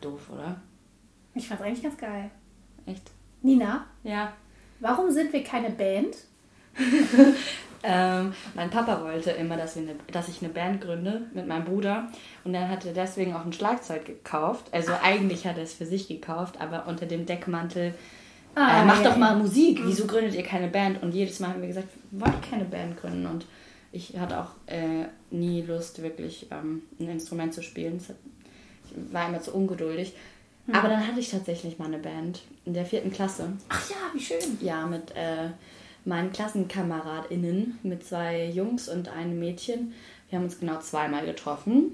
doof, oder? Ich fand's eigentlich ganz geil. Echt? Nina, Ja. warum sind wir keine Band? Ähm, mein Papa wollte immer, dass, wir eine, dass ich eine Band gründe mit meinem Bruder. Und dann hat er deswegen auch ein Schlagzeug gekauft. Also eigentlich hat er es für sich gekauft, aber unter dem Deckmantel, Ah, äh, macht ja, doch ja. mal Musik. Wieso gründet ihr keine Band? Und jedes Mal haben wir gesagt, wir wollen keine Band gründen. Und ich hatte auch äh, nie Lust, wirklich ähm, ein Instrument zu spielen. Das hat, war immer zu ungeduldig. Hm. Aber dann hatte ich tatsächlich mal eine Band in der vierten Klasse. Ach ja, wie schön. Ja, mit äh, meinen KlassenkameradInnen, mit zwei Jungs und einem Mädchen. Wir haben uns genau zweimal getroffen.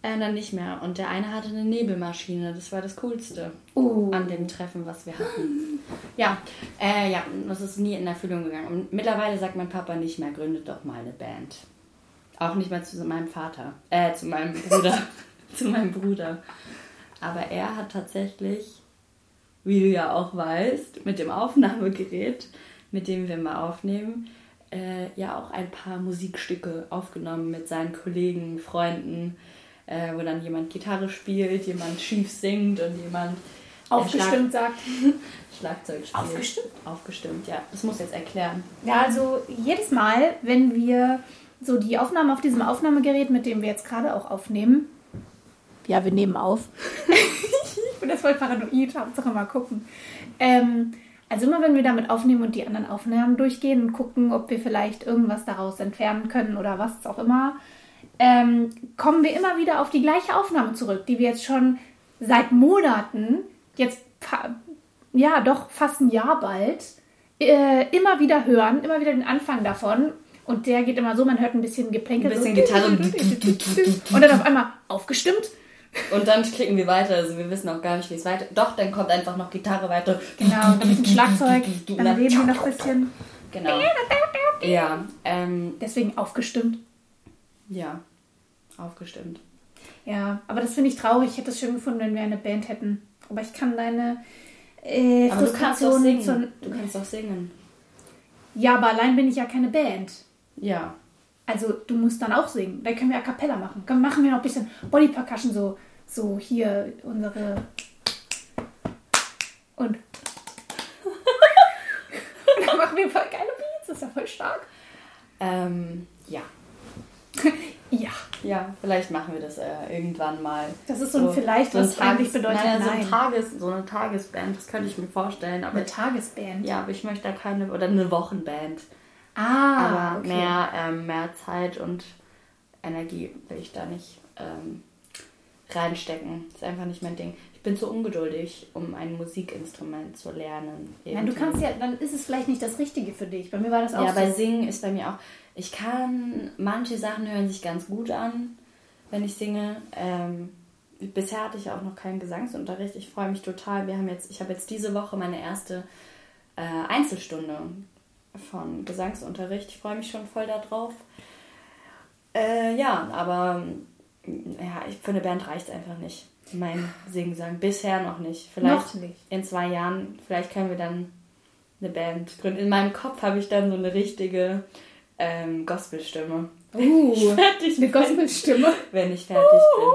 Äh, dann nicht mehr. Und der eine hatte eine Nebelmaschine. Das war das Coolste Oh. an dem Treffen, was wir hatten. Ja, äh, ja, das ist nie in Erfüllung gegangen. Und mittlerweile sagt mein Papa nicht mehr, gründet doch mal eine Band. Auch nicht mal zu meinem Vater. Äh, zu meinem Bruder. zu meinem Bruder. Aber er hat tatsächlich, wie du ja auch weißt, mit dem Aufnahmegerät, mit dem wir mal aufnehmen, äh, ja auch ein paar Musikstücke aufgenommen mit seinen Kollegen, Freunden, äh, wo dann jemand Gitarre spielt, jemand schief singt und jemand Aufgestimmt sagt. Schlag Schlagzeug spielt. Aufgestimmt? Aufgestimmt, ja. Das muss jetzt erklären. Ja, also jedes Mal, wenn wir so die Aufnahme auf diesem Aufnahmegerät, mit dem wir jetzt gerade auch aufnehmen. Ja, wir nehmen auf. ich bin das voll paranoid, Hauptsache mal gucken. Ähm, also immer wenn wir damit aufnehmen und die anderen Aufnahmen durchgehen und gucken, ob wir vielleicht irgendwas daraus entfernen können oder was auch immer, ähm, kommen wir immer wieder auf die gleiche Aufnahme zurück, die wir jetzt schon seit Monaten, jetzt ja doch fast ein Jahr bald, äh, immer wieder hören, immer wieder den Anfang davon. Und der geht immer so, man hört ein bisschen Geplänkel. Ein bisschen so. Gitarre. Und dann auf einmal aufgestimmt. Und dann klicken wir weiter. Also wir wissen auch gar nicht, wie es weiter. Doch, dann kommt einfach noch Gitarre weiter. Genau, ein bisschen Schlagzeug. Dann reden wir noch ein bisschen. Genau. Ja, ähm, Deswegen aufgestimmt. ja. Aufgestimmt. Ja, aber das finde ich traurig. Ich hätte es schön gefunden, wenn wir eine Band hätten. Aber ich kann deine äh, Aber du kannst doch Frustration singen. Du kannst doch singen. Ja, aber allein bin ich ja keine Band. Ja. Also du musst dann auch singen. Dann können wir a cappella machen. Dann machen wir noch ein bisschen Body Percussion, so, so hier unsere. Und. Und dann machen wir voll geile Beats. Das ist ja voll stark. Ähm, ja. Ja. Ja, vielleicht machen wir das äh, irgendwann mal. Das ist so ein vielleicht, was eigentlich bedeutet naja, so, ein nein. Tages, so eine Tagesband, das könnte ich mir vorstellen. Aber Eine Tagesband. ja, aber ich möchte da keine, oder eine Wochenband. Ah, aber okay. mehr, ähm, mehr Zeit und Energie will ich da nicht ähm, reinstecken. ist einfach nicht mein Ding. Ich bin zu ungeduldig, um ein Musikinstrument zu lernen. Nein, du kannst ja, dann ist es vielleicht nicht das Richtige für dich. Bei mir war das auch Ja, bei so. Singen ist bei mir auch. Ich kann, manche Sachen hören sich ganz gut an, wenn ich singe. Ähm, bisher hatte ich auch noch keinen Gesangsunterricht. Ich freue mich total. Wir haben jetzt, ich habe jetzt diese Woche meine erste äh, Einzelstunde von Gesangsunterricht. Ich freue mich schon voll darauf. Äh, ja, aber ja, ich, für eine Band reicht es einfach nicht. Mein Singen-Sang. Bisher noch nicht. Vielleicht Noch nicht. in zwei Jahren, vielleicht können wir dann eine Band gründen. In meinem Kopf habe ich dann so eine richtige ähm, Gospelstimme. Uh, fertig eine. Gospelstimme. Wenn ich fertig bin.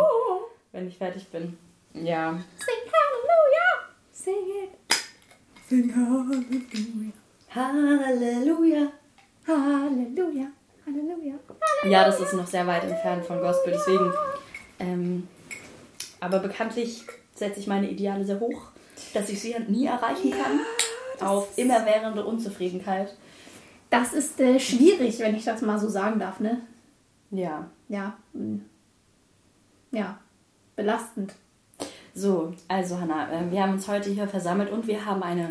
Wenn ich fertig bin. Ja. Sing Halleluja. Sing it. Sing Halleluja. Halleluja. Halleluja. Halleluja. Ja, das ist noch sehr weit entfernt von Gospel, deswegen. Ähm, aber bekanntlich setze ich meine Ideale sehr hoch, dass ich sie nie erreichen kann. Auf immerwährende Unzufriedenheit. Das ist äh, schwierig, wenn ich das mal so sagen darf, ne? Ja. Ja. mm. Ja. Belastend. So, also Hanna, äh, wir haben uns heute hier versammelt und wir haben eine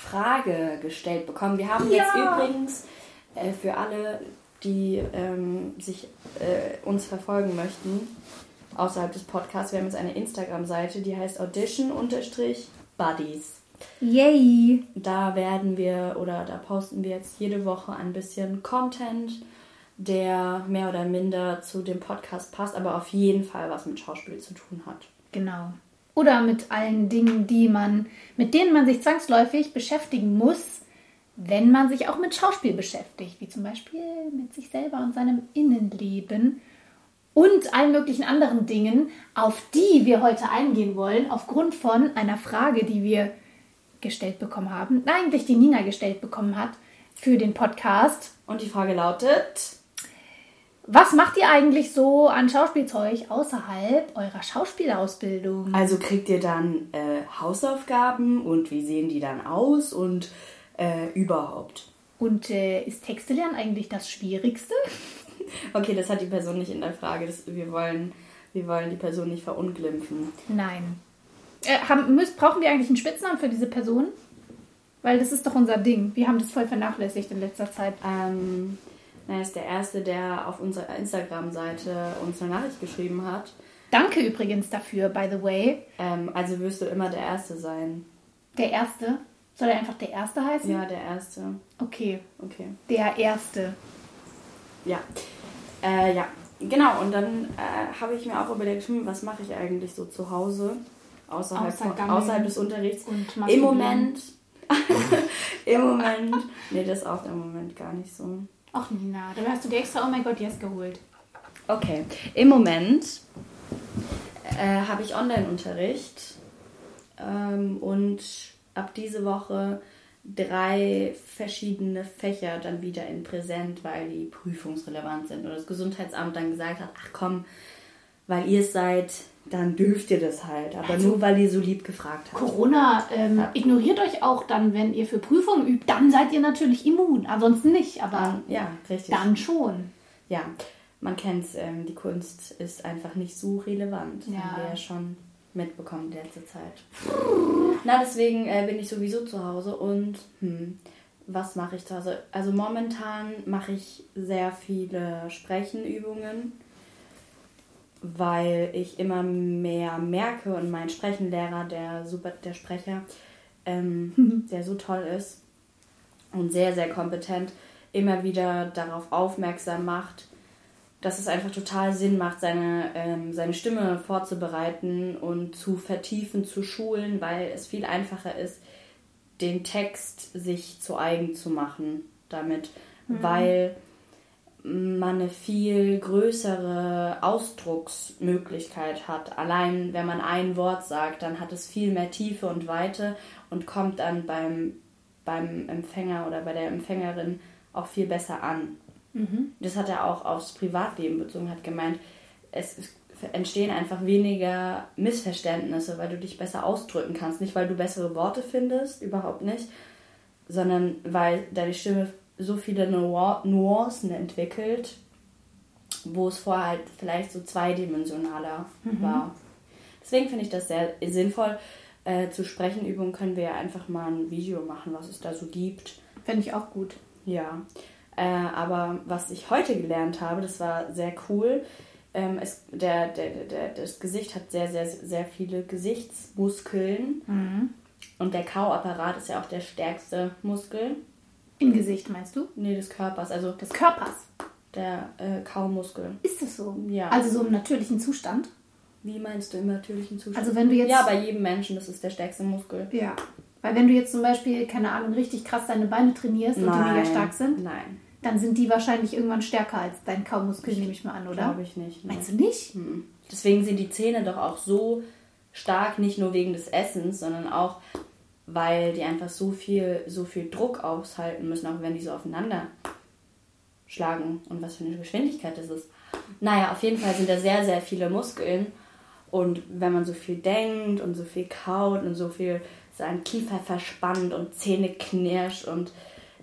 Frage gestellt bekommen. Wir haben jetzt Ja. übrigens äh, für alle, die ähm, sich äh, uns verfolgen möchten, außerhalb des Podcasts, wir haben jetzt eine Instagram-Seite, die heißt Audition-Buddies. Yay. Da werden wir oder da posten wir jetzt jede Woche ein bisschen Content, der mehr oder minder zu dem Podcast passt, aber auf jeden Fall was mit Schauspiel zu tun hat. Genau. Oder mit allen Dingen, die man, mit denen man sich zwangsläufig beschäftigen muss, wenn man sich auch mit Schauspiel beschäftigt, wie zum Beispiel mit sich selber und seinem Innenleben. und allen möglichen anderen Dingen, auf die wir heute eingehen wollen, aufgrund von einer Frage, die wir gestellt bekommen haben, eigentlich die Nina gestellt bekommen hat für den Podcast. Und die Frage lautet: Was macht ihr eigentlich so an Schauspielzeug außerhalb eurer Schauspielausbildung? Also kriegt ihr dann äh, Hausaufgaben und wie sehen die dann aus und äh, überhaupt? Und äh, ist Texte lernen eigentlich das Schwierigste? Okay, das hat die Person nicht in der Frage. Das, wir, wollen, wir wollen die Person nicht verunglimpfen. Nein. Äh, haben, müssen, brauchen wir eigentlich einen Spitznamen für diese Person? Weil das ist doch unser Ding. Wir haben das voll vernachlässigt in letzter Zeit. Ähm, er ist der Erste, der auf unserer Instagram-Seite uns eine Nachricht geschrieben hat. Danke übrigens dafür, by the way. Ähm, also wirst du immer der Erste sein. Der Erste? Soll er einfach der Erste heißen? Ja, der Erste. Okay. Okay. Der Erste. Ja. Äh, ja, genau. Und dann äh, habe ich mir auch überlegt, hm, was mache ich eigentlich so zu Hause? Außerhalb, Außer von, außerhalb des Unterrichts. Im. Moment. Im Moment. Nee, das ist auch im Moment gar nicht so. Ach Nina, da hast du dir extra Oh my God Yes geholt. Okay. Im Moment äh, habe ich Online-Unterricht ähm, und ab diese Woche drei verschiedene Fächer dann wieder in Präsent, weil die prüfungsrelevant sind. Und das Gesundheitsamt dann gesagt hat, ach komm, weil ihr es seid, dann dürft ihr das halt. Aber Also- nur, weil ihr so lieb gefragt habt. Corona ähm, ignoriert euch auch dann, wenn ihr für Prüfungen übt. Dann seid ihr natürlich immun. Ansonsten nicht, aber Ja, richtig. dann schon. Ja, man kennt es, ähm, die Kunst ist einfach nicht so relevant. Ja. Haben wir ja schon mitbekommen in letzter Zeit. Na, deswegen äh, bin ich sowieso zu Hause und hm, was mache ich zu Hause? Also momentan mache ich sehr viele Sprechenübungen, weil ich immer mehr merke und mein Sprechenlehrer, der super, der Sprecher, ähm, der so toll ist und sehr, sehr kompetent, immer wieder darauf aufmerksam macht, dass es einfach total Sinn macht, seine, ähm, seine Stimme vorzubereiten und zu vertiefen, zu schulen, weil es viel einfacher ist, den Text sich zu eigen zu machen damit, weil man eine viel größere Ausdrucksmöglichkeit hat. Allein wenn man ein Wort sagt, dann hat es viel mehr Tiefe und Weite und kommt dann beim, beim Empfänger oder bei der Empfängerin auch viel besser an. Das hat er auch aufs Privatleben bezogen, hat gemeint, es entstehen einfach weniger Missverständnisse, weil du dich besser ausdrücken kannst. Nicht, weil du bessere Worte findest, überhaupt nicht, sondern weil deine Stimme so viele Nu- Nuancen entwickelt, wo es vorher halt vielleicht so zweidimensionaler war. Deswegen finde ich das sehr sinnvoll. Äh, zu Sprechenübungen können wir ja einfach mal ein Video machen, was es da so gibt. Fände ich auch gut. Ja, äh, aber was ich heute gelernt habe, das war sehr cool. Ähm, es, der, der, der, das Gesicht hat sehr, sehr, sehr viele Gesichtsmuskeln. Und der Kauapparat ist ja auch der stärkste Muskel. Im Gesicht meinst du? Nee, des Körpers, also Des Körpers. der äh, Kaumuskel. Ist das so? Ja. Also so im natürlichen Zustand? Wie meinst du im natürlichen Zustand? Also wenn du jetzt- Ja, bei jedem Menschen, das ist der stärkste Muskel. Ja. Weil wenn du jetzt zum Beispiel, keine Ahnung, richtig krass deine Beine trainierst und die mega stark sind, Nein, dann sind die wahrscheinlich irgendwann stärker als dein Kaumuskel, nehme ich mal an, oder? glaube ich nicht. ne. Meinst du nicht? Mhm. Deswegen sind die Zähne doch auch so stark, nicht nur wegen des Essens, sondern auch, weil die einfach so viel, so viel Druck aushalten müssen, auch wenn die so aufeinander schlagen und was für eine Geschwindigkeit das ist. Naja, auf jeden Fall sind da sehr, sehr viele Muskeln. Und wenn man so viel denkt und so viel kaut und so viel seinen Kiefer verspannt und Zähne knirscht und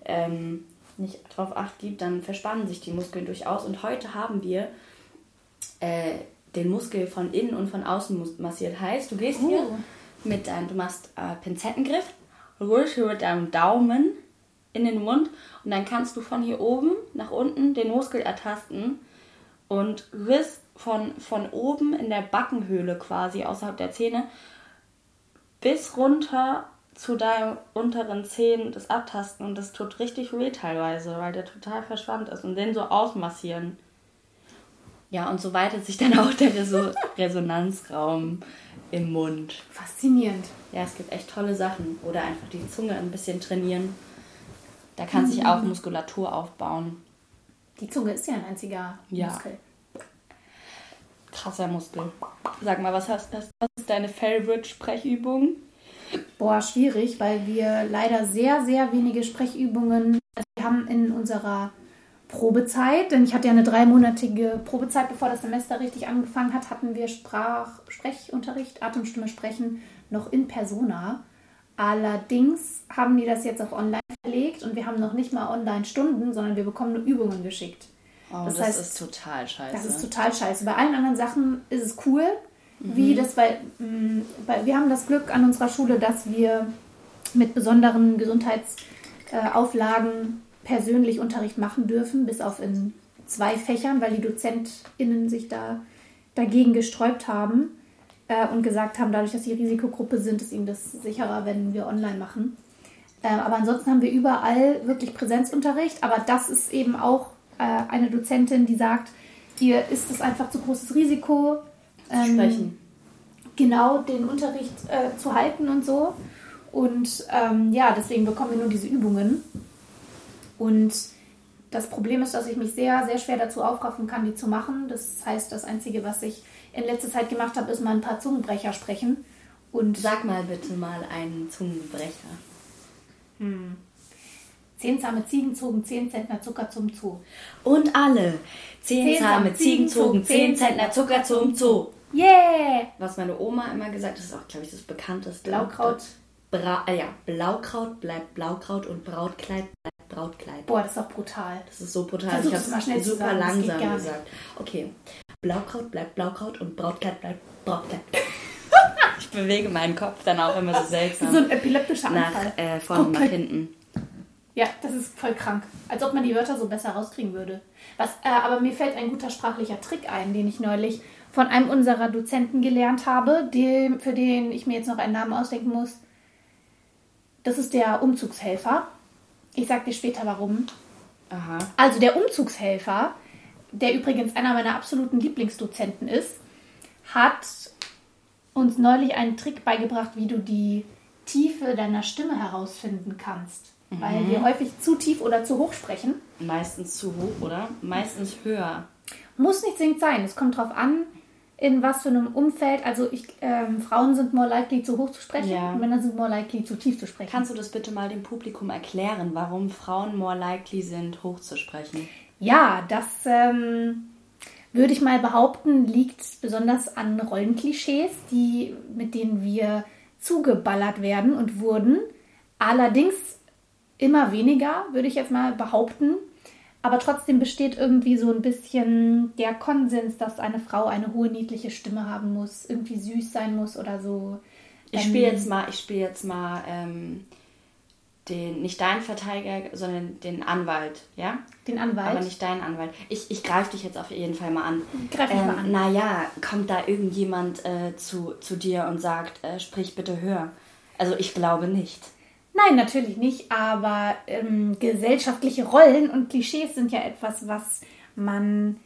ähm, nicht drauf acht gibt, dann verspannen sich die Muskeln durchaus. Und heute haben wir äh, den Muskel von innen und von außen massiert. Heißt, du gehst hier Oh. Mit deinem, du machst äh, Pinzettengriff, hier mit deinem Daumen in den Mund und dann kannst du von hier oben nach unten den Muskel ertasten und rührst von, von oben in der Backenhöhle quasi außerhalb der Zähne bis runter zu deinen unteren Zähnen das abtasten und das tut richtig weh teilweise, weil der total verspannt ist und den so ausmassieren. Ja, und so weitet sich dann auch der Reso Resonanzraum im Mund. Faszinierend. Ja, es gibt echt tolle Sachen. Oder einfach die Zunge ein bisschen trainieren. Da kann sich auch Muskulatur aufbauen. Die Zunge ist ja ein einziger Ja. Muskel. krasser Muskel. Sag mal, was hast was ist deine Favorite-Sprechübung? Boah, schwierig, weil wir leider sehr, sehr wenige Sprechübungen also wir haben in unserer Probezeit, denn ich hatte ja eine dreimonatige Probezeit, bevor das Semester richtig angefangen hat, hatten wir Sprach Sprechunterricht, Atemstimme sprechen noch in Persona. Allerdings haben die das jetzt auch online verlegt und wir haben noch nicht mal Online-Stunden, sondern wir bekommen nur Übungen geschickt. Oh, das, das heißt, ist total scheiße. Das ist total scheiße. Bei allen anderen Sachen ist es cool, mhm. wie das, weil, mh, weil wir haben das Glück an unserer Schule, dass wir mit besonderen Gesundheitsauflagen äh, persönlich Unterricht machen dürfen, bis auf in zwei Fächern, weil die DozentInnen sich da dagegen gesträubt haben äh, und gesagt haben, dadurch, dass sie Risikogruppe sind, ist ihnen das sicherer, wenn wir online machen. Äh, aber ansonsten haben wir überall wirklich Präsenzunterricht, aber das ist eben auch äh, eine Dozentin, die sagt, ihr ist es einfach zu großes Risiko, ähm, sprechen. genau den Unterricht äh, zu halten und so. Und ähm, ja, deswegen bekommen wir nur diese Übungen. Und das Problem ist, dass ich mich sehr, sehr schwer dazu aufraffen kann, die zu machen. Das heißt, das Einzige, was ich in letzter Zeit gemacht habe, ist mal ein paar Zungenbrecher sprechen. Und Sag mal bitte mal einen Zungenbrecher. Hm. Zehn zahme Ziegen zogen zehn Zentner Zucker zum Zoo. Und alle. Zehn, zahme Ziegen zogen zehn Zentner Zucker zum Zoo. Yeah! Was meine Oma immer gesagt hat, ist auch, glaube ich, das bekannteste. Blaukraut. Bra äh, ja, Blaukraut bleibt Blaukraut und Brautkleid bleibt Brautkleid. Boah, das ist doch brutal. Das ist so brutal. Versuch ich habe es super sagen, langsam gesagt. Okay. Blaukraut bleibt Blaukraut und Brautkleid bleibt Brautkleid. ich bewege meinen Kopf dann auch immer so seltsam. So ein epileptischer Anfall. Nach äh, vorne und nach hinten. Ja, das ist voll krank. Als ob man die Wörter so besser rauskriegen würde. Was, äh, aber mir fällt ein guter sprachlicher Trick ein, den ich neulich von einem unserer Dozenten gelernt habe, dem, für den ich mir jetzt noch einen Namen ausdenken muss. Das ist der Umzugshelfer. Ich sag dir später warum. Aha. Also der Umzugshelfer, der übrigens einer meiner absoluten Lieblingsdozenten ist, hat uns neulich einen Trick beigebracht, wie du die Tiefe deiner Stimme herausfinden kannst. Mhm. Weil wir häufig zu tief oder zu hoch sprechen. Meistens zu hoch, oder? Meistens höher. Muss nicht zwingend sein. Es kommt drauf an, in was für einem Umfeld, also ich, ähm, Frauen sind more likely zu hoch zu sprechen, ja. Männer sind more likely zu tief zu sprechen. Kannst du das bitte mal dem Publikum erklären, warum Frauen more likely sind, hoch zu sprechen? Ja, das ähm, würde ich mal behaupten, liegt besonders an Rollenklischees, die, mit denen wir zugeballert werden und wurden. Allerdings immer weniger, würde ich jetzt mal behaupten. Aber trotzdem besteht irgendwie so ein bisschen der Konsens, dass eine Frau eine hohe niedliche Stimme haben muss, irgendwie süß sein muss oder so. Ich spiele jetzt mal, ich spiele jetzt mal ähm, den, nicht deinen Verteidiger, sondern den Anwalt, ja? Den Anwalt. Aber nicht deinen Anwalt. Ich, ich greife dich jetzt auf jeden Fall mal an. Greif mich ähm, mal an. Naja, kommt da irgendjemand äh, zu, zu dir und sagt, äh, sprich bitte höher? Also ich glaube nicht. Nein, natürlich nicht, aber ähm, gesellschaftliche Rollen und Klischees sind ja etwas, was man,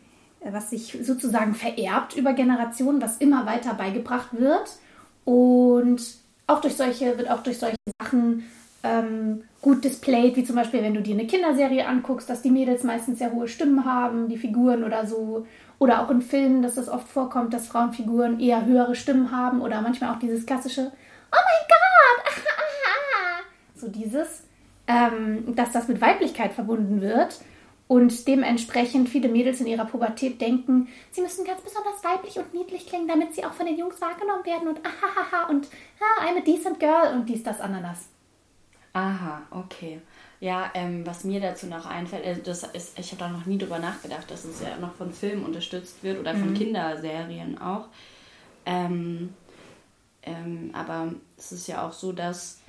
äh, was sich sozusagen vererbt über Generationen, was immer weiter beigebracht wird. Und auch durch solche, wird auch durch solche Sachen ähm, gut displayed, wie zum Beispiel, wenn du dir eine Kinderserie anguckst, dass die Mädels meistens sehr hohe Stimmen haben, die Figuren oder so. Oder auch in Filmen, dass es oft vorkommt, dass Frauenfiguren eher höhere Stimmen haben oder manchmal auch dieses klassische Oh mein Gott! so dieses, ähm, dass das mit Weiblichkeit verbunden wird und dementsprechend viele Mädels in ihrer Pubertät denken, sie müssen ganz besonders weiblich und niedlich klingen, damit sie auch von den Jungs wahrgenommen werden und ahahaha und ah, I'm a decent girl und dies, das, Ananas. Aha, okay. Ja, ähm, was mir dazu noch einfällt, äh, das ist, ich habe da noch nie drüber nachgedacht, dass es ja noch von Filmen unterstützt wird oder von mhm. Kinderserien auch. Ähm, ähm, aber es ist ja auch so, dass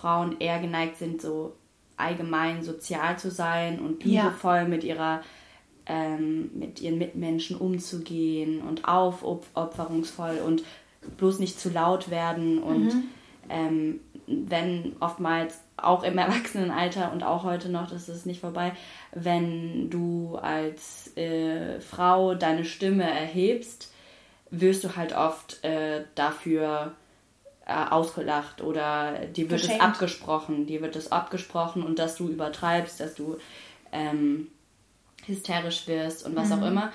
Frauen eher geneigt sind, so allgemein sozial zu sein und liebevoll ja. mit ihrer ähm, mit ihren Mitmenschen umzugehen und aufopferungsvoll und bloß nicht zu laut werden und mhm. ähm, wenn oftmals auch im Erwachsenenalter und auch heute noch, das ist nicht vorbei, wenn du als äh, Frau deine Stimme erhebst, wirst du halt oft äh, dafür äh, ausgelacht oder dir wird Geschenkt. es abgesprochen, dir wird es abgesprochen und dass du übertreibst, dass du ähm, hysterisch wirst und was mhm. auch immer.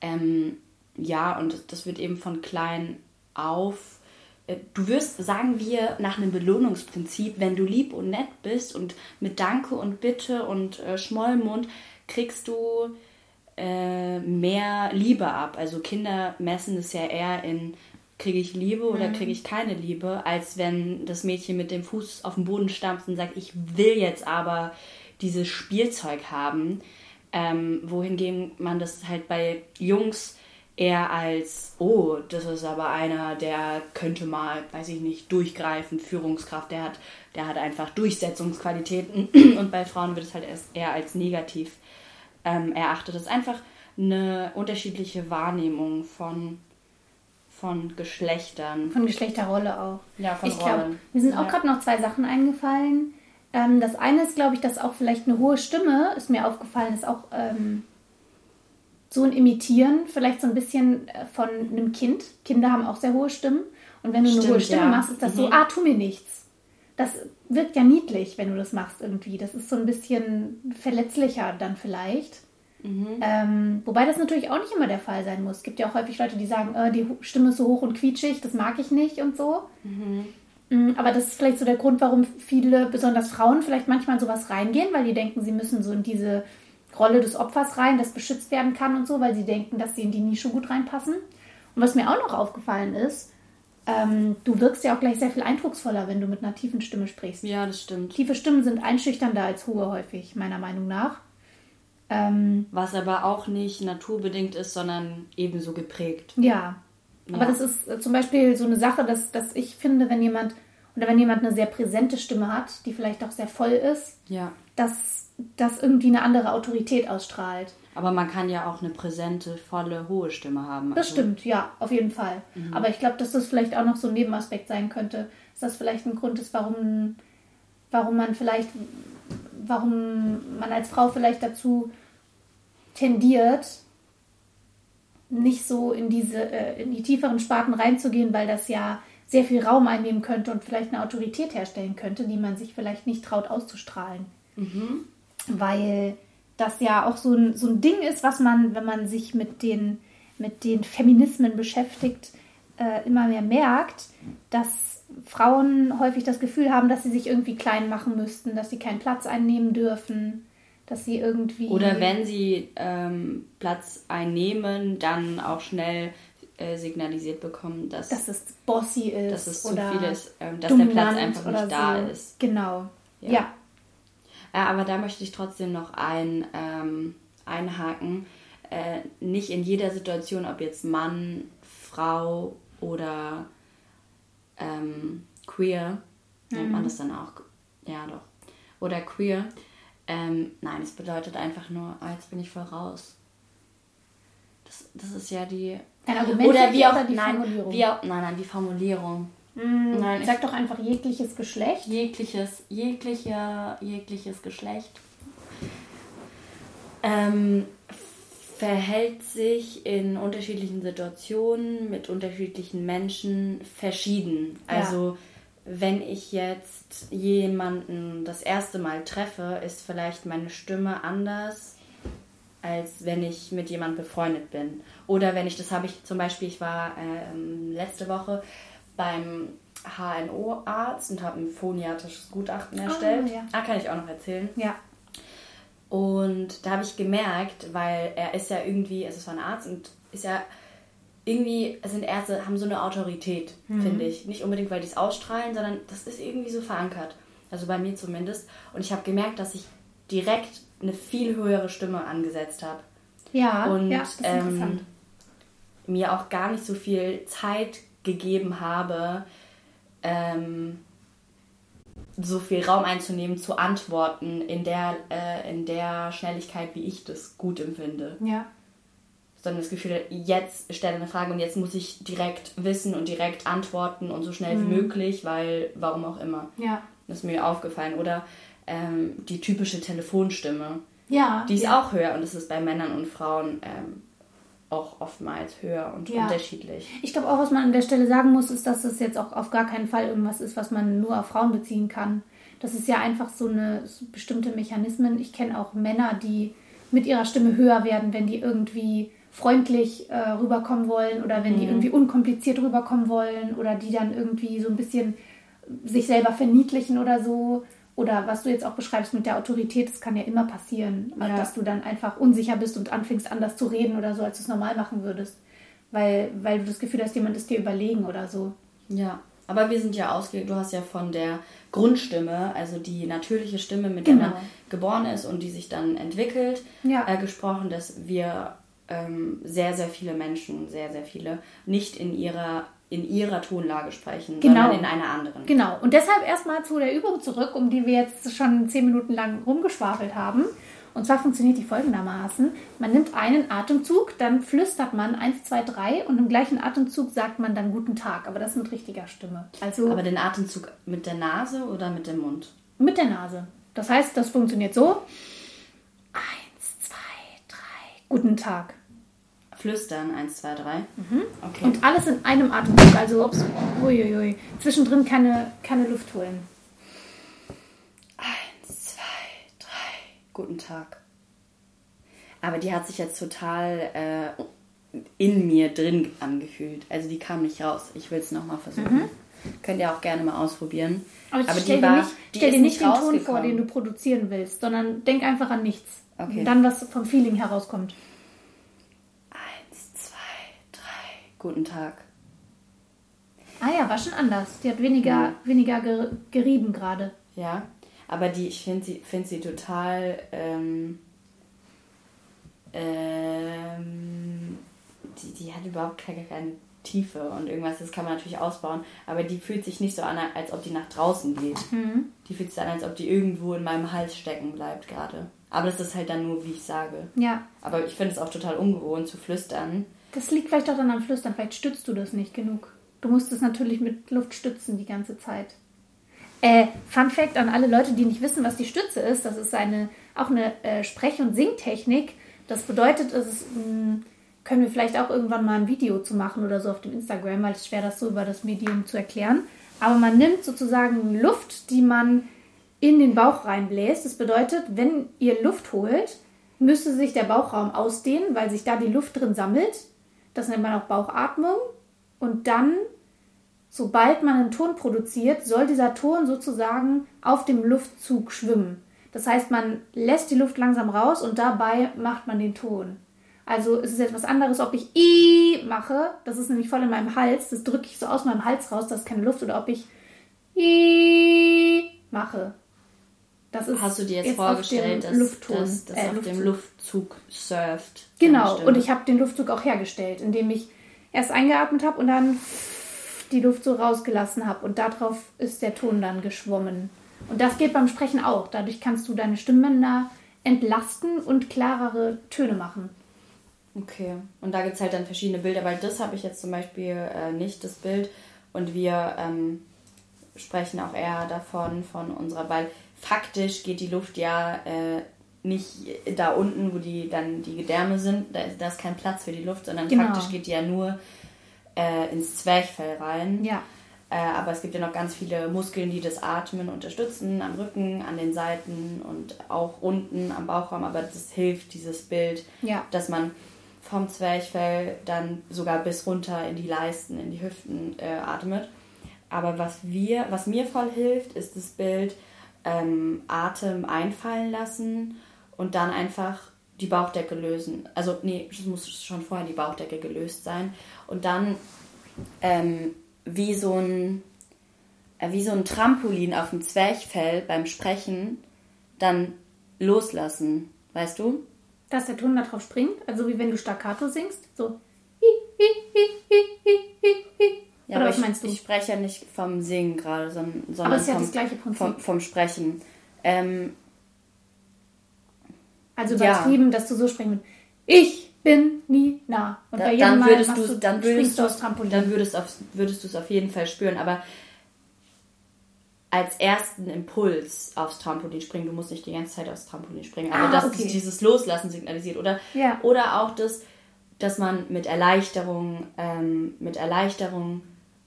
Ähm, ja, und das wird eben von klein auf. äh, Du wirst, sagen wir, nach einem Belohnungsprinzip, wenn du lieb und nett bist und mit Danke und Bitte und äh, Schmollmund kriegst du äh, mehr Liebe ab. Also Kinder messen es ja eher in kriege ich Liebe oder kriege ich keine Liebe, als wenn das Mädchen mit dem Fuß auf den Boden stampft und sagt, ich will jetzt aber dieses Spielzeug haben. Ähm, wohingegen man das halt bei Jungs eher als, oh, das ist aber einer, der könnte mal, weiß ich nicht, durchgreifen, Führungskraft, der hat, der hat einfach Durchsetzungsqualitäten und bei Frauen wird es halt erst eher als negativ ähm, erachtet. Das ist einfach eine unterschiedliche Wahrnehmung von, von Geschlechtern. Von Geschlechterrolle auch. Ja, von ich Rollen. mir sind auch Ja. gerade noch zwei Sachen eingefallen. Ähm, das eine ist, glaube ich, dass auch vielleicht eine hohe Stimme, ist mir aufgefallen, ist auch ähm, so ein Imitieren, vielleicht so ein bisschen äh, von einem Kind. Kinder haben auch sehr hohe Stimmen. Und wenn du eine Stimmt, hohe Stimme ja. machst, ist das so, Mhm. ah, tu mir nichts. Das wirkt ja niedlich, wenn du das machst irgendwie. Das ist so ein bisschen verletzlicher dann vielleicht. Mhm. Ähm, wobei das natürlich auch nicht immer der Fall sein muss. Es gibt ja auch häufig Leute, die sagen, äh, die Stimme ist so hoch und quietschig, das mag ich nicht und so. Mm, Aber das ist vielleicht so der Grund, warum viele, besonders Frauen, vielleicht manchmal sowas reingehen, weil die denken, sie müssen so in diese Rolle des Opfers rein, das beschützt werden kann und so, weil sie denken, dass sie in die Nische gut reinpassen. Und was mir auch noch aufgefallen ist, ähm, du wirkst ja auch gleich sehr viel eindrucksvoller, wenn du mit einer tiefen Stimme sprichst. Ja, das stimmt. Tiefe Stimmen sind einschüchternder als hohe häufig, meiner Meinung nach. Ähm, Was aber auch nicht naturbedingt ist, sondern ebenso geprägt. Ja. Aber Ja. das ist äh, zum Beispiel so eine Sache, dass, dass ich finde, wenn jemand oder wenn jemand eine sehr präsente Stimme hat, die vielleicht auch sehr voll ist, Ja. dass das irgendwie eine andere Autorität ausstrahlt. Aber man kann ja auch eine präsente, volle, hohe Stimme haben. Das Also, stimmt, ja, auf jeden Fall. Aber ich glaube, dass das vielleicht auch noch so ein Nebenaspekt sein könnte, dass das vielleicht ein Grund ist, warum, warum man vielleicht, warum man als Frau vielleicht dazu tendiert, nicht so in diese, äh, in die tieferen Sparten reinzugehen, weil das ja sehr viel Raum einnehmen könnte und vielleicht eine Autorität herstellen könnte, die man sich vielleicht nicht traut auszustrahlen. Weil das ja auch so ein, so ein Ding ist, was man, wenn man sich mit den, mit den Feminismen beschäftigt, äh, immer mehr merkt, dass Frauen häufig das Gefühl haben, dass sie sich irgendwie klein machen müssten, dass sie keinen Platz einnehmen dürfen, dass sie irgendwie. Oder wenn sie ähm, Platz einnehmen, dann auch schnell äh, signalisiert bekommen, dass, dass es bossy ist. dass es zu viel ist, ähm, dass der Platz einfach nicht da so. ist. Genau. Ja. Ja. Ja, aber da möchte ich trotzdem noch ein, ähm, einhaken. Äh, nicht in jeder Situation, ob jetzt Mann, Frau oder ähm, queer, nennt man das dann auch? Ja, doch. Oder queer. Ähm, nein, es bedeutet einfach nur, ah, jetzt bin ich voll raus. Das, das ist ja die. Ein Argument Oder wie auch. die nein, Formulierung? Wie auch, nein, nein, die Formulierung. Mm, Nein, ich- Sag doch einfach jegliches Geschlecht. jegliches, jeglicher, jegliches Geschlecht ähm, verhält sich in unterschiedlichen Situationen mit unterschiedlichen Menschen verschieden. Ja. Wenn ich jetzt jemanden das erste Mal treffe, ist vielleicht meine Stimme anders, als wenn ich mit jemandem befreundet bin. Oder wenn ich, das habe ich zum Beispiel, ich war ähm, letzte Woche beim HNO-Arzt und habe ein phoniatrisches Gutachten erstellt. ja. Ah, kann ich auch noch erzählen. Ja. Und da habe ich gemerkt, weil er ist ja irgendwie, also es war ein Arzt und ist ja irgendwie, sind Ärzte, haben so eine Autorität, finde ich. Nicht unbedingt, weil die es ausstrahlen, sondern das ist irgendwie so verankert. Also bei mir zumindest. Und ich habe gemerkt, dass ich direkt eine viel höhere Stimme angesetzt habe. Ja, Und ja, das ist ähm, interessant. mir auch gar nicht so viel Zeit gegeben habe, ähm, so viel Raum einzunehmen, zu antworten in der, äh, in der Schnelligkeit, wie ich das gut empfinde. Ja. Sondern das Gefühl, jetzt stelle eine Frage und jetzt muss ich direkt wissen und direkt antworten und so schnell Mhm. wie möglich, weil warum auch immer. Ja. Das ist mir aufgefallen. Oder ähm, die typische Telefonstimme. Ja. Die ist ja. auch höher und das ist bei Männern und Frauen ähm, auch oftmals höher und Ja. unterschiedlich. Ich glaube auch, was man an der Stelle sagen muss, ist, dass es jetzt auch auf gar keinen Fall irgendwas ist, was man nur auf Frauen beziehen kann. Das ist ja einfach so eine so bestimmte Mechanismen. Ich kenne auch Männer, die mit ihrer Stimme höher werden, wenn die irgendwie freundlich äh, rüberkommen wollen oder wenn die irgendwie unkompliziert rüberkommen wollen oder die dann irgendwie so ein bisschen sich selber verniedlichen oder so. Oder was du jetzt auch beschreibst mit der Autorität, das kann ja immer passieren, Ja. dass du dann einfach unsicher bist und anfängst anders zu reden oder so, als du es normal machen würdest. Weil, weil du das Gefühl hast, jemand ist dir überlegen oder so. Ja, aber wir sind ja ausgelegt, du hast ja von der Grundstimme, also die natürliche Stimme, mit Genau. der man geboren ist und die sich dann entwickelt, Ja. äh, gesprochen, dass wir ähm, sehr, sehr viele Menschen, sehr, sehr viele, nicht in ihrer, in ihrer Tonlage sprechen, Genau. sondern in einer anderen. Genau. Und deshalb erstmal zu der Übung zurück, um die wir jetzt schon zehn Minuten lang rumgeschwafelt haben. Und zwar funktioniert die folgendermaßen. Man nimmt einen Atemzug, dann flüstert man 1, 2, 3 und im gleichen Atemzug sagt man dann guten Tag. Aber das mit richtiger Stimme. Also Aber den Atemzug mit der Nase oder mit dem Mund? mit der Nase. Das heißt, das funktioniert so. 1, 2, 3, guten Tag. Flüstern, eins, zwei, drei. Okay. Und alles in einem Atemzug. Also uiuiui. zwischendrin keine, keine Luft holen. Eins, zwei, drei. Guten Tag. Aber die hat sich jetzt total äh, in mir drin angefühlt. Also die kam nicht raus. Ich will es nochmal versuchen. Könnt ihr auch gerne mal ausprobieren. Aber, Aber stell die dir war, nicht, stell dir nicht den Ton vor, den du produzieren willst, sondern denk einfach an nichts. Okay. Und dann, was vom Feeling herauskommt. Eins, zwei, drei. Guten Tag. Ah ja, war schon anders. Die hat weniger, weniger ger gerieben gerade. Ja, aber die, ich finde sie, find sie total. Ähm, ähm, die, die hat überhaupt keine, keine Tiefe und irgendwas, das kann man natürlich ausbauen, aber die fühlt sich nicht so an, als ob die nach draußen geht. Die fühlt sich an, als ob die irgendwo in meinem Hals stecken bleibt gerade. Aber das ist halt dann nur, wie ich sage. Ja, Aber ich finde es auch total ungewohnt zu flüstern. das liegt vielleicht auch dann am Flüstern. Vielleicht stützt du das nicht genug. Du musst es natürlich mit Luft stützen die ganze Zeit. Äh, Fun Fact an alle Leute, die nicht wissen, was die Stütze ist. Das ist eine, auch eine äh, Sprech- und Singtechnik. Das bedeutet, es ist, mh, können wir vielleicht auch irgendwann mal ein Video zu machen oder so auf dem Instagram, weil es schwer das so über das Medium zu erklären. Aber man nimmt sozusagen Luft, die man in den Bauch reinbläst. Das bedeutet, wenn ihr Luft holt, müsste sich der Bauchraum ausdehnen, weil sich da die Luft drin sammelt. Das nennt man auch Bauchatmung. Und dann, sobald man einen Ton produziert, soll dieser Ton sozusagen auf dem Luftzug schwimmen. Das heißt, man lässt die Luft langsam raus und dabei macht man den Ton. Also es ist etwas anderes, ob ich I mache, das ist nämlich voll in meinem Hals, das drücke ich so aus meinem Hals raus, das ist keine Luft, oder ob ich I mache. Das ist Hast du dir jetzt, auf vorgestellt, dass, Luftton, dass das äh, auf dem Luftzug surft? Genau, und ich habe den Luftzug auch hergestellt, indem ich erst eingeatmet habe und dann die Luft so rausgelassen habe. Und darauf ist der Ton dann geschwommen. Und das geht beim Sprechen auch. Dadurch kannst du deine Stimmbänder entlasten und klarere Töne machen. Okay, und da gibt es halt dann verschiedene Bilder, weil das habe ich jetzt zum Beispiel äh, nicht, das Bild. Und wir ähm, sprechen auch eher davon, von unserer, weil faktisch geht die Luft ja äh, nicht da unten, wo die dann die Gedärme sind, da ist, da ist kein Platz für die Luft, sondern Genau. faktisch geht die ja nur äh, ins Zwerchfell rein. Ja, Äh, aber es gibt ja noch ganz viele Muskeln, die das Atmen unterstützen, am Rücken, an den Seiten und auch unten am Bauchraum. Aber das hilft, dieses Bild, Ja. dass man vom Zwerchfell dann sogar bis runter in die Leisten, in die Hüften äh, atmet. Aber was, wir, was mir voll hilft, ist das Bild ähm, Atem einfallen lassen und dann einfach die Bauchdecke lösen. Also, nee, es muss schon vorher die Bauchdecke gelöst sein. Und dann ähm, wie so ein äh, wie so ein Trampolin auf dem Zwerchfell beim Sprechen dann loslassen, weißt du? Dass der Ton da drauf springt. Also wie wenn du Staccato singst. So. Ja, Oder aber was ich, meinst du? ich spreche ja nicht vom Singen gerade, sondern, sondern ja vom, vom, vom Sprechen. Ähm, Also Ja. übertrieben, dass du so sprechen würdest. Ich bin Nina. Und da, bei jedem dann Mal würdest du du, dann springst du aufs Trampolin. dann würdest auf, würdest du es auf jeden Fall spüren, aber als ersten Impuls aufs Trampolin springen, du musst nicht die ganze Zeit aufs Trampolin springen, aber Ah, dass okay. es dieses Loslassen signalisiert oder Ja. oder auch das, dass man mit Erleichterung ähm, mit Erleichterung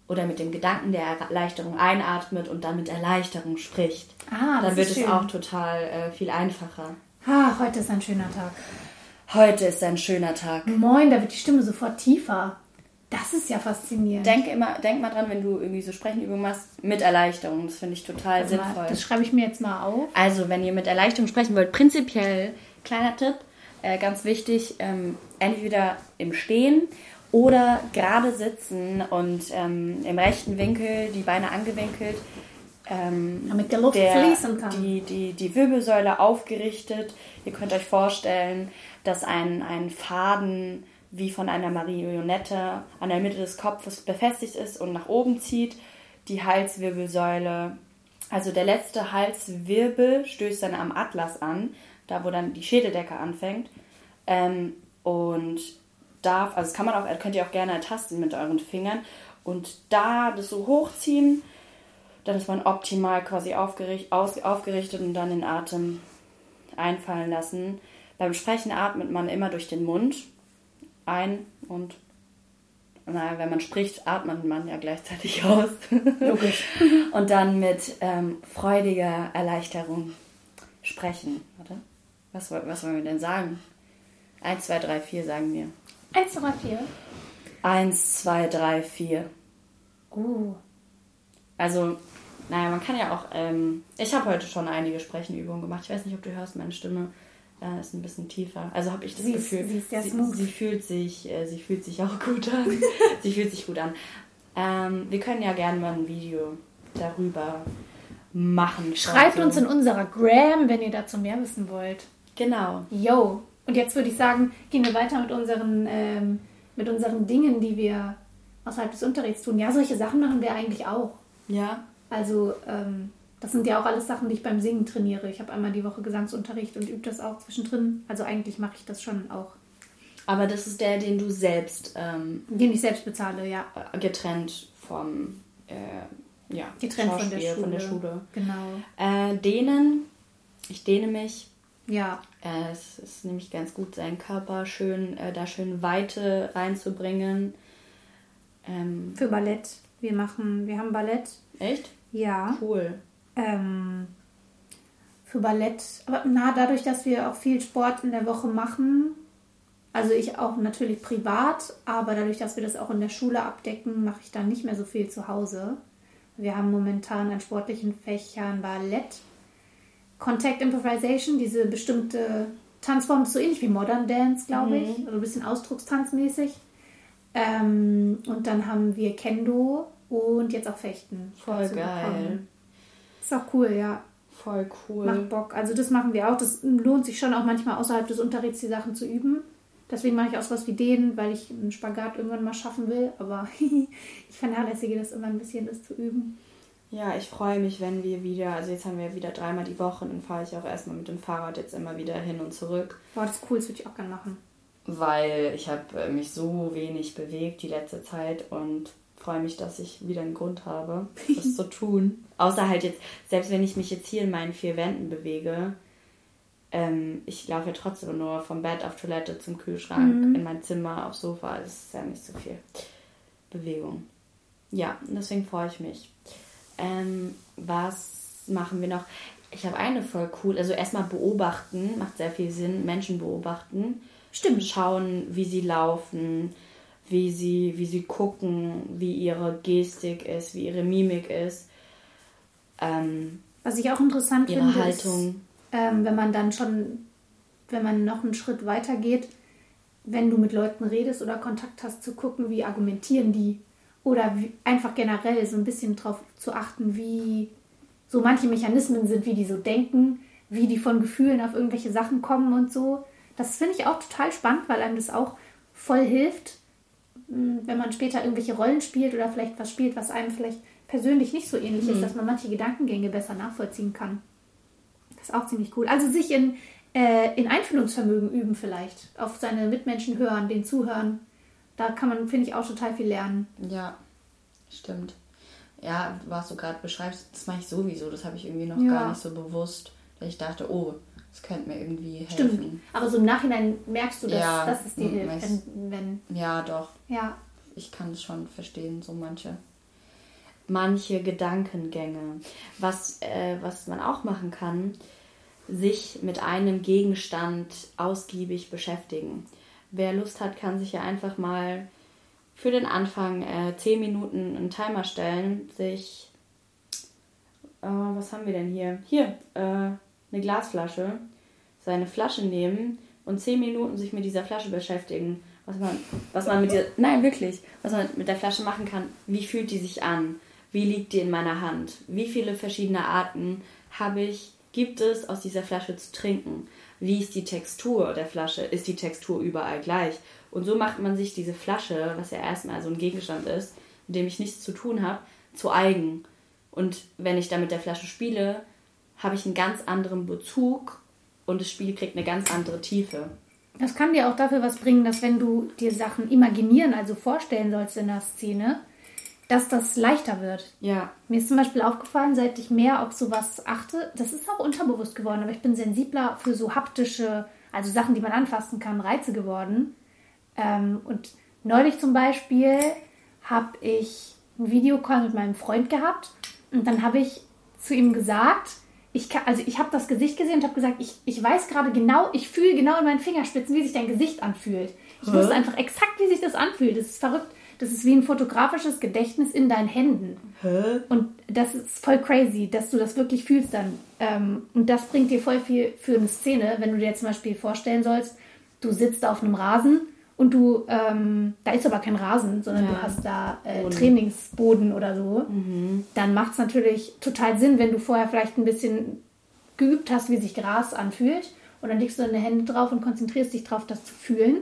oder mit dem Gedanken der Erleichterung einatmet und dann mit Erleichterung spricht. Ah, das dann wird ist es schön. auch total äh, viel einfacher. Ah, heute ist ein schöner Tag. Heute ist ein schöner Tag. Moin, da wird die Stimme sofort tiefer. Das ist ja faszinierend. Denk immer, denk mal dran, wenn du irgendwie so Sprechenübungen machst, mit Erleichterung. Das finde ich total Also sinnvoll. das schreibe ich mir jetzt mal auf. Also, wenn ihr mit Erleichterung sprechen wollt, prinzipiell, kleiner Tipp, äh, ganz wichtig, ähm, entweder im Stehen oder gerade sitzen und ähm, im rechten Winkel, die Beine angewinkelt, ähm, Damit der Luft der, fließen kann. Die, die, die Wirbelsäule aufgerichtet. Ihr könnt euch vorstellen, dass ein, ein Faden wie von einer Marionette an der Mitte des Kopfes befestigt ist und nach oben zieht. Die Halswirbelsäule, also der letzte Halswirbel stößt dann am Atlas an, da wo dann die Schädeldecke anfängt. Ähm, und darf, also das kann man auch, könnt ihr auch gerne ertasten mit euren Fingern. Und da das so hochziehen, dann ist man optimal quasi aufgericht, aus, aufgerichtet und dann den Atem einfallen lassen. Beim Sprechen atmet man immer durch den Mund ein und na, wenn man spricht, atmet man ja gleichzeitig aus. Logisch. und dann mit ähm, freudiger Erleichterung sprechen. Warte. Was, was wollen wir denn sagen? 1, 2, 3, 4 sagen wir. 1, 2, 4. 1, 2, 3, 4. Oh. Also, naja, man kann ja auch. Ähm, ich habe heute schon einige Sprechenübungen gemacht. Ich weiß nicht, ob du hörst, meine Stimme äh, ist ein bisschen tiefer. Also habe ich das Sie ist- Gefühl. sie ist sie, sie fühlt sich, äh, sie fühlt sich auch gut an. sie fühlt sich gut an. Ähm, wir können ja gerne mal ein Video darüber machen. Schreibt uns in unserer Gram, wenn ihr dazu mehr wissen wollt. Genau. Yo. Und jetzt würde ich sagen, gehen wir weiter mit unseren, ähm, mit unseren Dingen, die wir außerhalb des Unterrichts tun. Ja, solche Sachen machen wir eigentlich auch. Ja. Also, ähm, das sind ja auch alles Sachen, die ich beim Singen trainiere. Ich habe einmal die Woche Gesangsunterricht und übe das auch zwischendrin. Also eigentlich mache ich das schon auch. Aber das ist der, den du selbst ähm, Den ich selbst bezahle, ja. getrennt vom äh, ja, Getrennt von der Schule. Von der Schule. Genau. Äh, dehnen. Ich dehne mich. Ja. Äh, es ist nämlich ganz gut, seinen Körper schön, äh, da schön Weite reinzubringen. Ähm, Für Ballett. Wir machen, wir haben Ballett. echt? Ja. Cool. Ähm, für Ballett. Aber na, dadurch, dass wir auch viel Sport in der Woche machen, also ich auch natürlich privat, aber dadurch, dass wir das auch in der Schule abdecken, mache ich dann nicht mehr so viel zu Hause. Wir haben momentan an sportlichen Fächern Ballett, Contact Improvisation, diese bestimmte Tanzform, ist so ähnlich wie Modern Dance, glaube ich, also ein bisschen ausdruckstanzmäßig. Ähm, und dann haben wir Kendo und jetzt auch Fechten. Voll geil. bekommen. Ist auch cool, ja. Voll cool. Macht Bock. Also das machen wir auch. Das lohnt sich schon auch manchmal außerhalb des Unterrichts die Sachen zu üben. Deswegen mache ich auch sowas wie den, weil ich einen Spagat irgendwann mal schaffen will. Aber ich vernachlässige das immer ein bisschen, das zu üben. Ja, ich freue mich, wenn wir wieder, also jetzt haben wir wieder dreimal die Woche, dann fahre ich auch erstmal mit dem Fahrrad jetzt immer wieder hin und zurück. Boah, das ist cool, das würde ich auch gerne machen. weil ich habe äh, mich so wenig bewegt die letzte Zeit und freue mich, dass ich wieder einen Grund habe, das zu tun. Außer halt jetzt, selbst wenn ich mich jetzt hier in meinen vier Wänden bewege, ähm, ich laufe ja trotzdem nur vom Bett auf Toilette zum Kühlschrank, in mein Zimmer, aufs Sofa. Das ist ja nicht so viel Bewegung. Ja, deswegen freue ich mich. Ähm, was machen wir noch? Ich habe eine voll cool, also erstmal beobachten, macht sehr viel Sinn, Menschen beobachten. Stimmt. Schauen, wie sie laufen, wie sie, wie sie gucken, wie ihre Gestik ist, wie ihre Mimik ist, ähm, Was ich auch interessant ihre finde, Haltung. ist, ähm, wenn man dann schon, wenn man noch einen Schritt weiter geht, wenn du mit Leuten redest oder Kontakt hast, zu gucken, wie argumentieren die. Oder wie, einfach generell so ein bisschen drauf zu achten, wie so manche Mechanismen sind, wie die so denken, wie die von Gefühlen auf irgendwelche Sachen kommen und so. Das finde ich auch total spannend, weil einem das auch voll hilft, wenn man später irgendwelche Rollen spielt oder vielleicht was spielt, was einem vielleicht persönlich nicht so ähnlich ist, dass man manche Gedankengänge besser nachvollziehen kann. Das ist auch ziemlich cool. Also sich in, äh, in Einfühlungsvermögen üben vielleicht. Auf seine Mitmenschen hören, den zuhören. Da kann man, finde ich, auch total viel lernen. Ja, stimmt. Ja, was du gerade beschreibst, das mache ich sowieso. Das habe ich irgendwie noch Ja. gar nicht so bewusst. Dass ich dachte, oh, das könnte mir irgendwie helfen. Stimmt. Aber so im Nachhinein merkst du, dass, Ja, dass es dir hilft. Wenn, wenn, Ja, doch. ja. Ich kann es schon verstehen, so manche. Manche Gedankengänge. Was, äh, was man auch machen kann, sich mit einem Gegenstand ausgiebig beschäftigen. Wer Lust hat, kann sich ja einfach mal für den Anfang äh, 10 Minuten einen Timer stellen, sich. Äh, was haben wir denn hier? Hier, äh, eine Glasflasche. Seine Flasche nehmen und 10 Minuten sich mit dieser Flasche beschäftigen. Was man, was man mit der. Nein, wirklich. Was man mit der Flasche machen kann. Wie fühlt die sich an? Wie liegt die in meiner Hand? Wie viele verschiedene Arten habe ich, gibt es aus dieser Flasche zu trinken? Wie ist die Textur der Flasche? Ist die Textur überall gleich? Und so macht man sich diese Flasche, was ja erstmal so ein Gegenstand ist, mit dem ich nichts zu tun habe, zu eigen. Und wenn ich da mit der Flasche spiele, habe ich einen ganz anderen Bezug und das Spiel kriegt eine ganz andere Tiefe. Das kann dir auch dafür was bringen, dass wenn du dir Sachen imaginieren, also vorstellen sollst in der Szene, dass das leichter wird. Ja. Mir ist zum Beispiel aufgefallen, seit ich mehr auf sowas achte, das ist auch unterbewusst geworden, aber ich bin sensibler für so haptische, also Sachen, die man anfassen kann, Reize geworden. Ähm, und neulich zum Beispiel habe ich einen Videocall mit meinem Freund gehabt und dann habe ich zu ihm gesagt, ich kann, also ich habe das Gesicht gesehen und habe gesagt, ich, ich weiß gerade genau, ich fühle genau in meinen Fingerspitzen, wie sich dein Gesicht anfühlt. Ich Hä? wusste einfach exakt, wie sich das anfühlt. Das ist verrückt. Das ist wie ein fotografisches Gedächtnis in deinen Händen. Hä? Und das ist voll crazy, dass du das wirklich fühlst dann. Ähm, und das bringt dir voll viel für eine Szene, wenn du dir zum Beispiel vorstellen sollst, du sitzt auf einem Rasen und du, ähm, da ist aber kein Rasen, sondern ja. du hast da äh, Trainingsboden oder so, mhm. dann macht es natürlich total Sinn, wenn du vorher vielleicht ein bisschen geübt hast, wie sich Gras anfühlt und dann legst du deine Hände drauf und konzentrierst dich drauf, das zu fühlen.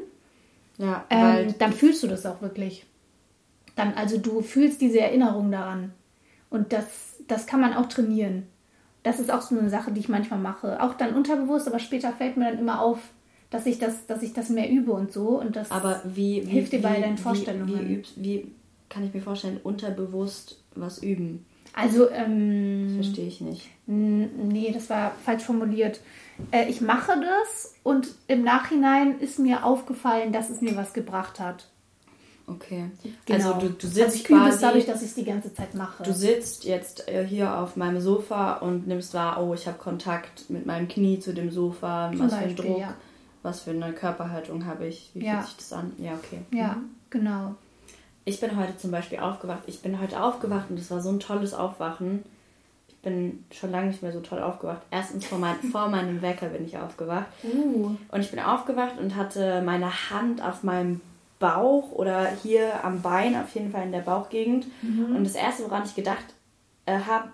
Ja, ähm, dann fühlst du das auch wirklich. Dann, also du fühlst diese Erinnerung daran. Und das, das kann man auch trainieren. Das ist auch so eine Sache, die ich manchmal mache. Auch dann unterbewusst, aber später fällt mir dann immer auf, dass ich das, dass ich das mehr übe und so. Und das aber wie, wie hilft dir bei wie, deinen Vorstellungen. Wie, übst, wie kann ich mir vorstellen, unterbewusst was üben? Also, ähm, das verstehe ich nicht. Nee, das war falsch formuliert. Äh, ich mache das und im Nachhinein ist mir aufgefallen, dass es mir was gebracht hat. Okay. Genau. Also du, du sitzt also ich quasi, dadurch, dass ich es die ganze Zeit mache. Du sitzt jetzt äh, hier auf meinem Sofa und nimmst wahr, oh, ich habe Kontakt mit meinem Knie zu dem Sofa, Zum was für ein Druck, ja. Was für eine Körperhaltung habe ich, wie ja. fühlt sich das an? Ja, okay. Ja, mhm. genau. Ich bin heute zum Beispiel aufgewacht. Ich bin heute aufgewacht und es war so ein tolles Aufwachen. Ich bin schon lange nicht mehr so toll aufgewacht. Erstens vor, mein, vor meinem Wecker bin ich aufgewacht. Uh. Und ich bin aufgewacht und hatte meine Hand auf meinem Bauch oder hier am Bein, auf jeden Fall in der Bauchgegend. Mhm. Und das Erste, woran ich gedacht äh, habe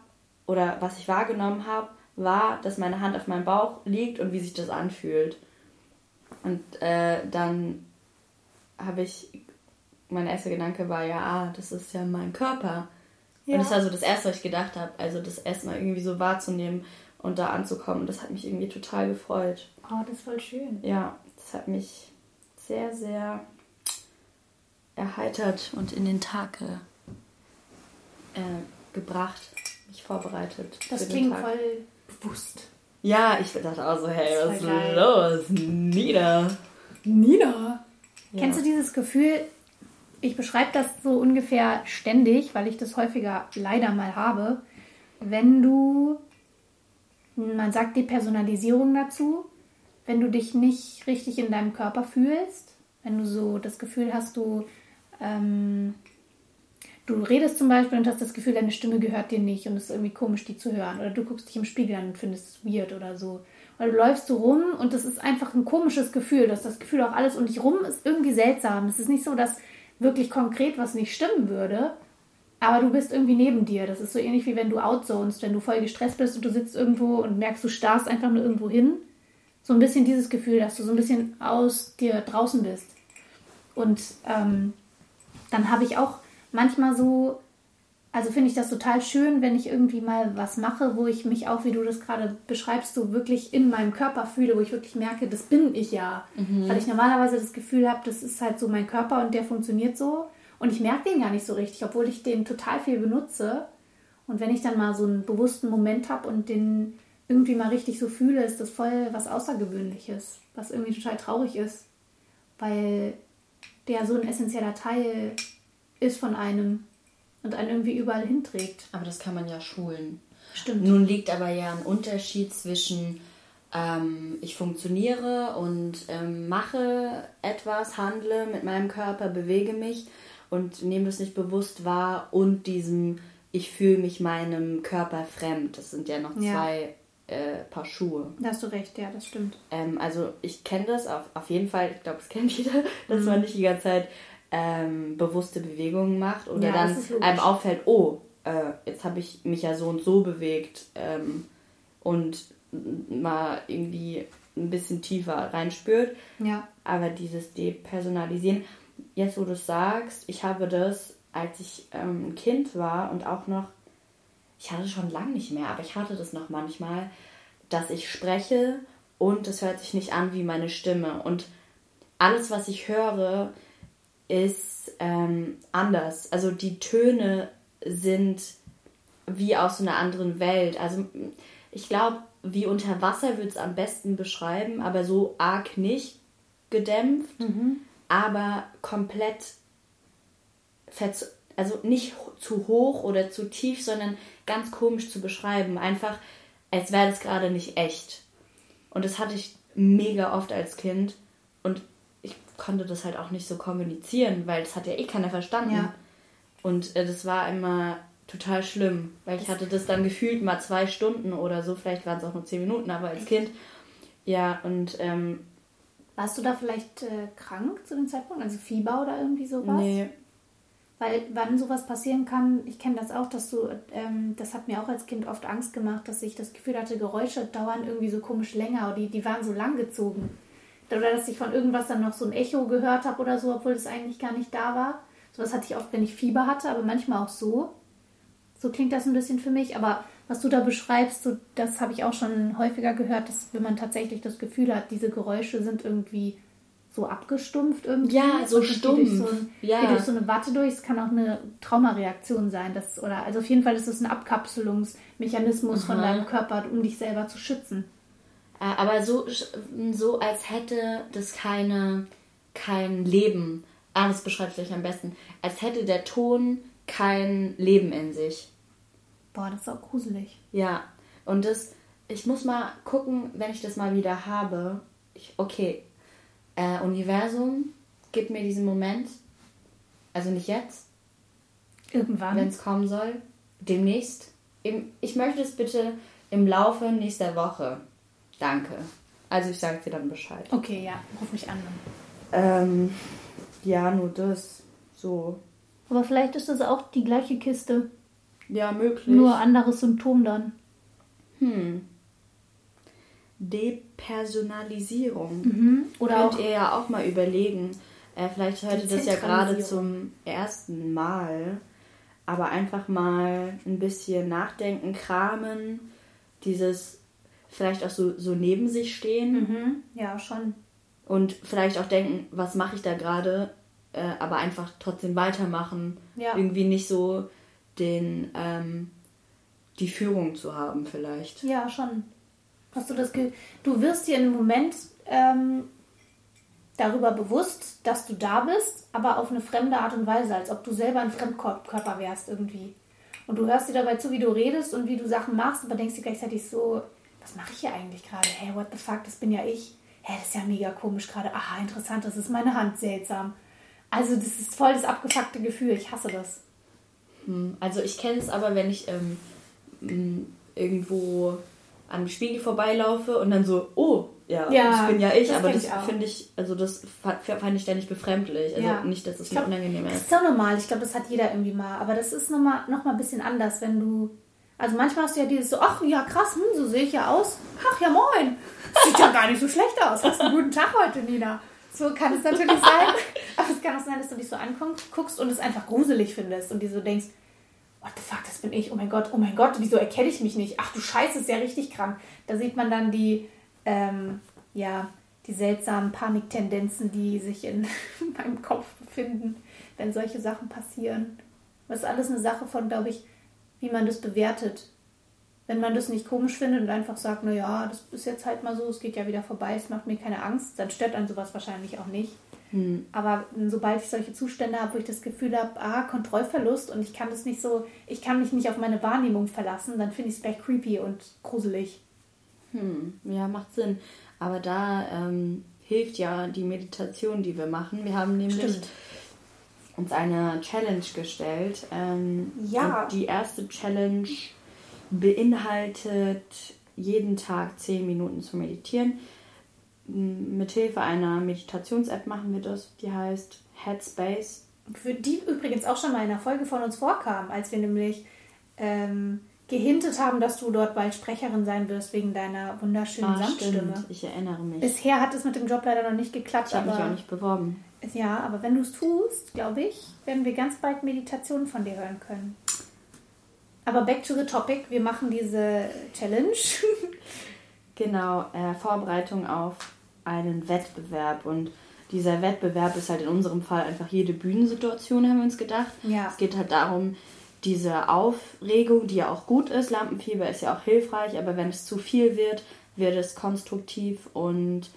oder was ich wahrgenommen habe, war, dass meine Hand auf meinem Bauch liegt und wie sich das anfühlt. Und äh, dann habe ich, mein erster Gedanke war, ja, ah, das ist ja mein Körper. Ja. Und das war so das Erste, was ich gedacht habe. Also das erstmal irgendwie so wahrzunehmen und da anzukommen. Das hat mich irgendwie total gefreut. Oh, das ist voll schön. Ja, das hat mich sehr, sehr erheitert und in den Tag äh, gebracht, mich vorbereitet. Das klingt voll bewusst. Ja, ich dachte auch so, hey, was ist los? Nina. Nina. Ja. Kennst du dieses Gefühl? Ich beschreibe das so ungefähr ständig, weil ich das häufiger leider mal habe. Wenn du, man sagt die Personalisierung dazu, wenn du dich nicht richtig in deinem Körper fühlst, wenn du so das Gefühl hast, du ähm, du redest zum Beispiel und hast das Gefühl, deine Stimme gehört dir nicht und es ist irgendwie komisch, die zu hören. Oder du guckst dich im Spiegel an und findest es weird oder so. Oder du läufst so rum und das ist einfach ein komisches Gefühl. Du hast das Gefühl, auch alles um dich rum ist irgendwie seltsam. Es ist nicht so, dass wirklich konkret was nicht stimmen würde, aber du bist irgendwie neben dir. Das ist so ähnlich wie wenn du outzonest, wenn du voll gestresst bist und du sitzt irgendwo und merkst, du starrst einfach nur irgendwo hin. So ein bisschen dieses Gefühl, dass du so ein bisschen aus dir draußen bist. Und ähm, dann habe ich auch manchmal so, also finde ich das total schön, wenn ich irgendwie mal was mache, wo ich mich auch, wie du das gerade beschreibst, so wirklich in meinem Körper fühle, wo ich wirklich merke, das bin ich ja. Mhm. Weil ich normalerweise das Gefühl habe, das ist halt so mein Körper und der funktioniert so. Und ich merke den gar nicht so richtig, obwohl ich den total viel benutze. Und wenn ich dann mal so einen bewussten Moment habe und den irgendwie mal richtig so fühle, ist das voll was Außergewöhnliches, was irgendwie total traurig ist. Weil der so ein essentieller Teil ist von einem und einen irgendwie überall hinträgt. Aber das kann man ja schulen. Stimmt. Nun liegt aber ja ein Unterschied zwischen ähm, ich funktioniere und ähm, mache etwas, handle mit meinem Körper, bewege mich und nehme das nicht bewusst wahr und diesem, ich fühle mich meinem Körper fremd. Das sind ja noch Ja. zwei äh, Paar Schuhe. Da hast du recht, ja, das stimmt. Ähm, also ich kenne das auf, auf jeden Fall, ich glaube, es kennt jeder, dass Mhm. man nicht die ganze Zeit ähm, bewusste Bewegungen macht oder Ja, dann einem auffällt, oh, äh, jetzt habe ich mich ja so und so bewegt ähm, und mal irgendwie ein bisschen tiefer reinspürt. Ja. Aber dieses Depersonalisieren, jetzt wo du es sagst, ich habe das, als ich ähm, ein Kind war und auch noch, ich hatte schon lange nicht mehr, aber ich hatte das noch manchmal, dass ich spreche und es hört sich nicht an wie meine Stimme. Und alles, was ich höre, ist ähm, anders. Also die Töne sind wie aus einer anderen Welt. Also ich glaube, wie unter Wasser würde es am besten beschreiben, aber so arg nicht gedämpft, aber komplett also nicht zu hoch oder zu tief, sondern ganz komisch zu beschreiben. Einfach, als wäre das gerade nicht echt. Und das hatte ich mega oft als Kind. Und konnte das halt auch nicht so kommunizieren, weil das hat ja eh keiner verstanden. Ja. Und äh, das war immer total schlimm, weil ich hatte das dann gefühlt mal zwei Stunden oder so, vielleicht waren es auch nur zehn Minuten, aber als Kind. Ja, und ähm, Warst du da vielleicht äh, krank zu dem Zeitpunkt? Also Fieber oder irgendwie sowas? nee, Weil wann sowas passieren kann, ich kenne das auch, dass du, ähm, das hat mir auch als Kind oft Angst gemacht, dass ich das Gefühl hatte, Geräusche dauern irgendwie so komisch länger oder die, die waren so lang gezogen. Oder dass ich von irgendwas dann noch so ein Echo gehört habe oder so, obwohl es eigentlich gar nicht da war. Sowas hatte ich oft, wenn ich Fieber hatte, aber manchmal auch so. So klingt das ein bisschen für mich. Aber was du da beschreibst, so, das habe ich auch schon häufiger gehört, dass wenn man tatsächlich das Gefühl hat, diese Geräusche sind irgendwie so abgestumpft irgendwie. Ja, so die durch stumpf. So ein, Ja. Durch so eine Watte durch. Es kann auch eine Traumareaktion sein. Das, oder, also auf jeden Fall ist es ein Abkapselungsmechanismus von deinem Körper, um dich selber zu schützen. Äh, Aber so, so als hätte das keine, kein Leben. Ah, das beschreibt vielleicht am besten. Als hätte der Ton kein Leben in sich. Boah, das ist auch gruselig. Ja, und das, ich muss mal gucken, wenn ich das mal wieder habe. Ich, okay, äh, Universum, gib mir diesen Moment. Also nicht jetzt, Irgendwann. wenn es kommen soll. Demnächst. Im, ich möchte es bitte im Laufe nächster Woche. Danke. Also ich sage dir dann Bescheid. okay, ja, ruf mich an. Ähm, ja, nur das. So. Aber vielleicht ist das auch die gleiche Kiste. Ja, möglich. Nur anderes Symptom dann. Hm. Depersonalisierung. Mhm. Oder Könnt auch. ihr ja auch mal überlegen. Äh, vielleicht hört ihr das ja gerade zum ersten Mal. Aber einfach mal ein bisschen nachdenken, kramen, dieses vielleicht auch so, so neben sich stehen Mhm. Ja, schon. und vielleicht auch denken, was mache ich da gerade, äh, aber einfach trotzdem weitermachen. Ja. Irgendwie nicht so den, ähm, die Führung zu haben vielleicht. Ja, schon. Hast du das Ge Du wirst dir im Moment ähm, darüber bewusst, dass du da bist, aber auf eine fremde Art und Weise, als ob du selber ein Fremdkörper wärst irgendwie. Und du hörst dir dabei zu, wie du redest und wie du Sachen machst, aber denkst dir gleichzeitig so, was mache ich hier eigentlich gerade? Hey, what the fuck, das bin ja ich. Hä, das ist ja mega komisch gerade. Aha, interessant, das ist meine Hand, seltsam. Also das ist voll das abgefuckte Gefühl. Ich hasse das. Hm, Also ich kenne es aber, wenn ich ähm, irgendwo an dem Spiegel vorbeilaufe und dann so, oh, ja, Ja, das bin ja ich, das aber das finde ich, also das fa- fand ich da nicht befremdlich. Also Ja. nicht, dass es glaub, mir unangenehm Das ist. ist auch normal. Ich glaube, das hat jeder irgendwie mal. Aber das ist nochmal noch mal ein bisschen anders, wenn du. Also manchmal hast du ja dieses so, ach ja, krass, hm, so sehe ich ja aus. Ach ja, moin. Sieht ja gar nicht so schlecht aus. Hast einen guten Tag heute, Nina. So kann es natürlich sein. Aber es kann auch sein, dass du dich so anguckst guckst und es einfach gruselig findest und dir so denkst, what the fuck, das bin ich. Oh mein Gott, oh mein Gott, wieso erkenne ich mich nicht? Ach du Scheiße, ist ja richtig krank. Da sieht man dann die, ähm, ja, die seltsamen Paniktendenzen, die sich in meinem Kopf befinden, wenn solche Sachen passieren. Das ist alles eine Sache von, glaube ich, wie man das bewertet. Wenn man das nicht komisch findet und einfach sagt, na ja, das ist jetzt halt mal so, es geht ja wieder vorbei, es macht mir keine Angst, dann stört einen sowas wahrscheinlich auch nicht. Hm. Aber sobald ich solche Zustände habe, wo ich das Gefühl habe, ah, Kontrollverlust und ich kann das nicht so, ich kann mich nicht auf meine Wahrnehmung verlassen, dann finde ich es gleich creepy und gruselig. Hm, ja, macht Sinn. Aber da ähm, hilft ja die Meditation, die wir machen. Wir haben nämlich Stimmt. Uns eine Challenge gestellt. Ähm, ja. die erste Challenge beinhaltet jeden Tag zehn Minuten zu meditieren. Mithilfe einer Meditations-App machen wir das, die heißt Headspace. Für die übrigens auch schon mal in einer Folge von uns vorkam, als wir nämlich ähm, gehintet haben, dass du dort bald Sprecherin sein wirst wegen deiner wunderschönen ah, Samtstimme. Stimmt. Ich erinnere mich. Bisher hat es mit dem Job leider noch nicht geklappt. Ich habe mich auch nicht beworben. Ja, aber wenn du es tust, glaube ich, werden wir ganz bald Meditationen von dir hören können. Aber back to the topic, wir machen diese Challenge. genau, äh, Vorbereitung auf einen Wettbewerb und dieser Wettbewerb ist halt in unserem Fall einfach jede Bühnensituation, haben wir uns gedacht. Ja. Es geht halt darum, diese Aufregung, die ja auch gut ist, Lampenfieber ist ja auch hilfreich, aber wenn es zu viel wird, wird es konstruktiv und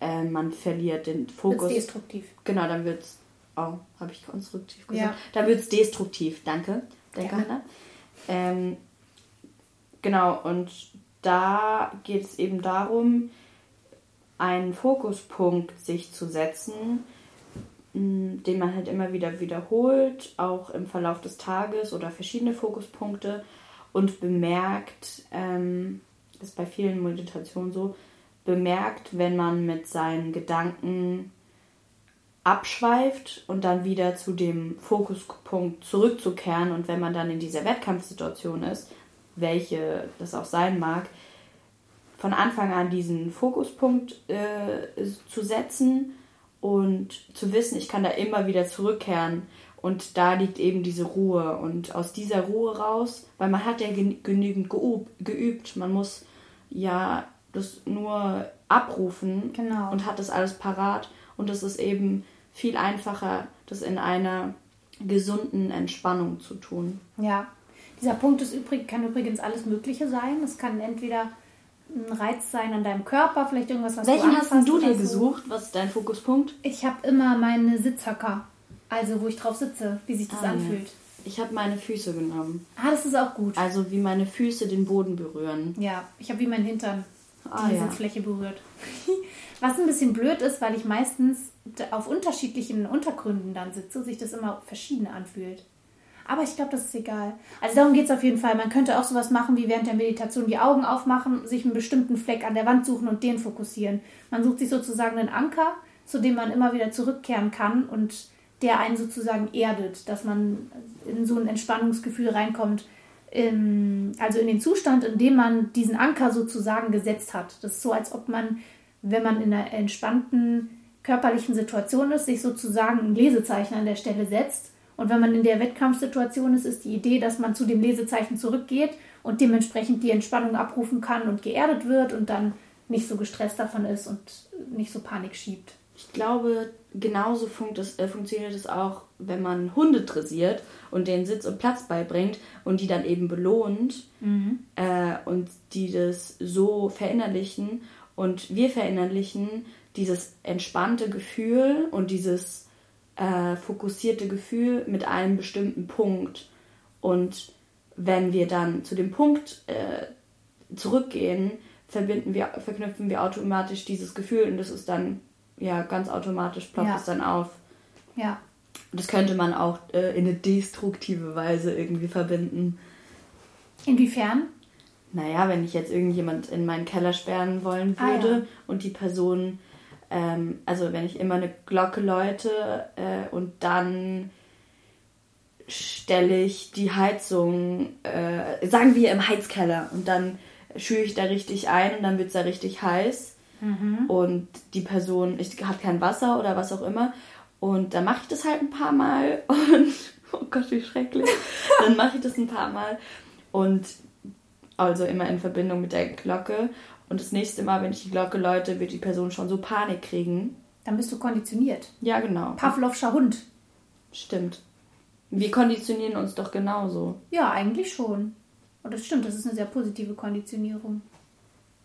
äh, man verliert den Fokus. Wird's destruktiv. Genau, dann wird es. Oh, habe ich konstruktiv gesagt? Ja. Dann wird es destruktiv. Danke, danke Hannah. Ähm, genau, und da geht es eben darum, einen Fokuspunkt sich zu setzen, den man halt immer wieder wiederholt, auch im Verlauf des Tages oder verschiedene Fokuspunkte und bemerkt, ähm, ist bei vielen Meditationen so, bemerkt, wenn man mit seinen Gedanken abschweift und dann wieder zu dem Fokuspunkt zurückzukehren und wenn man dann in dieser Wettkampfsituation ist, welche das auch sein mag, von Anfang an diesen Fokuspunkt äh, zu setzen und zu wissen, ich kann da immer wieder zurückkehren und da liegt eben diese Ruhe. Und aus dieser Ruhe raus, weil man hat ja genügend geübt, man muss ja das nur abrufen genau. und hat das alles parat und es ist eben viel einfacher, das in einer gesunden Entspannung zu tun. Ja, dieser Punkt ist übrig, kann übrigens alles Mögliche sein. Es kann entweder ein Reiz sein an deinem Körper, vielleicht irgendwas, was Welchen du hast du dir so. gesucht? Was ist dein Fokuspunkt? Ich habe immer meine Sitzhöcker, also wo ich drauf sitze, wie sich das ah, anfühlt. Ja. Ich habe meine Füße genommen. Ah, das ist auch gut. Also wie meine Füße den Boden berühren. Ja, ich habe wie mein Hintern ah, die ja. Sitzfläche berührt. Was ein bisschen blöd ist, weil ich meistens auf unterschiedlichen Untergründen dann sitze, sich das immer verschieden anfühlt. Aber ich glaube, das ist egal. Also darum geht es auf jeden Fall. Man könnte auch sowas machen wie während der Meditation die Augen aufmachen, sich einen bestimmten Fleck an der Wand suchen und den fokussieren. Man sucht sich sozusagen einen Anker, zu dem man immer wieder zurückkehren kann und der einen sozusagen erdet, dass man in so ein Entspannungsgefühl reinkommt. Also in den Zustand, in dem man diesen Anker sozusagen gesetzt hat. Das ist so, als ob man, wenn man in einer entspannten körperlichen Situation ist, sich sozusagen ein Lesezeichen an der Stelle setzt und wenn man in der Wettkampfsituation ist, ist die Idee, dass man zu dem Lesezeichen zurückgeht und dementsprechend die Entspannung abrufen kann und geerdet wird und dann nicht so gestresst davon ist und nicht so Panik schiebt. Ich glaube, genauso funkt es, äh, funktioniert es auch, wenn man Hunde dressiert und denen Sitz und Platz beibringt und die dann eben belohnt mhm. äh, und die das so verinnerlichen und wir verinnerlichen dieses entspannte Gefühl und dieses äh, fokussierte Gefühl mit einem bestimmten Punkt. Und wenn wir dann zu dem Punkt äh, zurückgehen, verbinden wir, verknüpfen wir automatisch dieses Gefühl und das ist dann ja ganz automatisch ploppt ja. es dann auf. Ja. Das könnte man auch äh, in eine destruktive Weise irgendwie verbinden. Inwiefern? Naja, wenn ich jetzt irgendjemand in meinen Keller sperren wollen würde ah, ja. und die Person ähm, also wenn ich immer eine Glocke läute äh, und dann stelle ich die Heizung, äh, sagen wir im Heizkeller und dann schüre ich da richtig ein und dann wird es da richtig heiß mhm. und die Person ich, hat kein Wasser oder was auch immer und dann mache ich das halt ein paar Mal und oh Gott, wie schrecklich. dann mache ich das ein paar Mal und also immer in Verbindung mit der Glocke und das nächste Mal, wenn ich die Glocke läute, wird die Person schon so Panik kriegen. Dann bist du konditioniert. Ja, genau. Pavlovscher Hund. Stimmt. Wir konditionieren uns doch genauso. Ja, eigentlich schon. Und das stimmt, das ist eine sehr positive Konditionierung.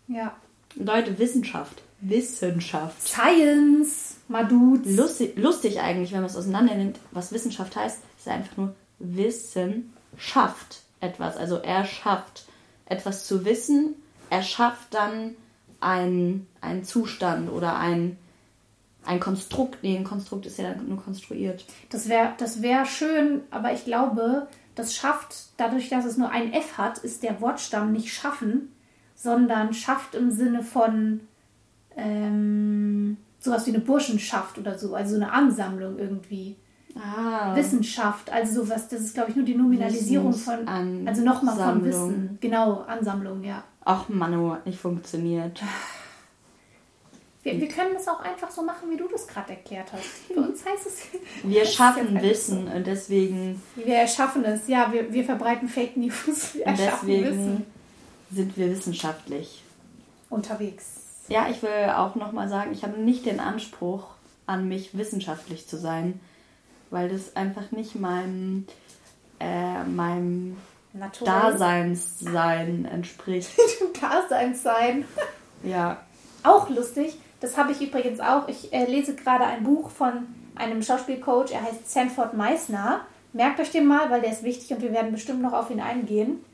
Ja. Leute, Wissenschaft. Wissenschaft. Science, Maduz. Lustig, lustig eigentlich, wenn man es auseinander nimmt, was Wissenschaft heißt, ist einfach nur Wissen schafft etwas. Also er schafft etwas zu wissen erschafft dann einen, einen Zustand oder ein, ein Konstrukt. Nee, ein Konstrukt ist ja dann nur konstruiert. Das wäre das wär schön, aber ich glaube, das schafft, dadurch, dass es nur ein F hat, ist der Wortstamm nicht schaffen, sondern schafft im Sinne von ähm, sowas wie eine Burschenschaft oder so, also so eine Ansammlung irgendwie. Ah. Wissenschaft, also sowas, das ist glaube ich nur die Nominalisierung von, also nochmal von Wissen. Genau, Ansammlung, ja. Ach Manu, hat nicht funktioniert. Wir, wir, können das auch einfach so machen, wie du das gerade erklärt hast. Für uns heißt es. Wir schaffen Wissen und deswegen. Wir erschaffen es, ja, wir, wir verbreiten Fake News. Wir und deswegen Wissen. Sind wir wissenschaftlich unterwegs. Ja, ich will auch nochmal sagen, ich habe nicht den Anspruch, an mich wissenschaftlich zu sein, weil das einfach nicht meinem, äh, meinem Daseinssein entspricht. Daseinssein. Ja. Auch lustig, das habe ich übrigens auch. Ich äh, lese gerade ein Buch von einem Schauspielcoach, er heißt Sanford Meissner. Merkt euch den mal, weil der ist wichtig und wir werden bestimmt noch auf ihn eingehen.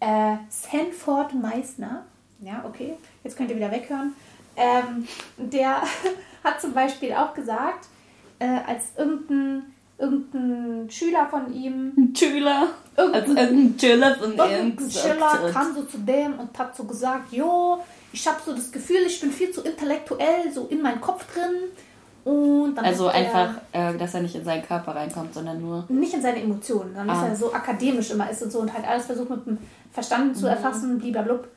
Äh, Sanford Meissner. Ja, okay, jetzt könnt ihr wieder weghören. Ähm, der hat zum Beispiel auch gesagt, äh, als irgendein, irgendein Schüler von ihm. Ein Schüler? Irgendein, als irgendein Schüler von ihm. Irgendein Schüler kam so zu dem und hat so gesagt: Jo, ich habe so das Gefühl, ich bin viel zu intellektuell, so in meinem Kopf drin. Und dann also einfach, äh, dass er nicht in seinen Körper reinkommt, sondern nur. Nicht in seine Emotionen, sondern ah. dass er so akademisch immer ist und so und halt alles versucht mit dem Verstand zu mhm. erfassen, blablabla.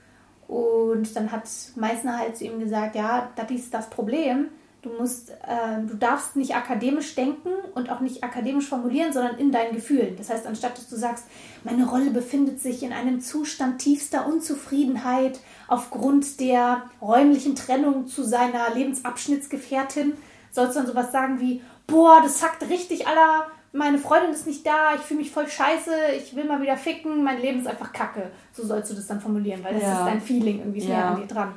Und dann hat Meißner halt zu ihm gesagt, ja, das ist das Problem. Du musst, äh, du darfst nicht akademisch denken und auch nicht akademisch formulieren, sondern in deinen Gefühlen. Das heißt, anstatt dass du sagst, meine Rolle befindet sich in einem Zustand tiefster Unzufriedenheit aufgrund der räumlichen Trennung zu seiner Lebensabschnittsgefährtin, sollst du dann sowas sagen wie, boah, das hackt richtig aller meine Freundin ist nicht da, ich fühle mich voll scheiße, ich will mal wieder ficken, mein Leben ist einfach kacke. So sollst du das dann formulieren, weil das ja. ist dein Feeling, irgendwie ist ja. an dir dran.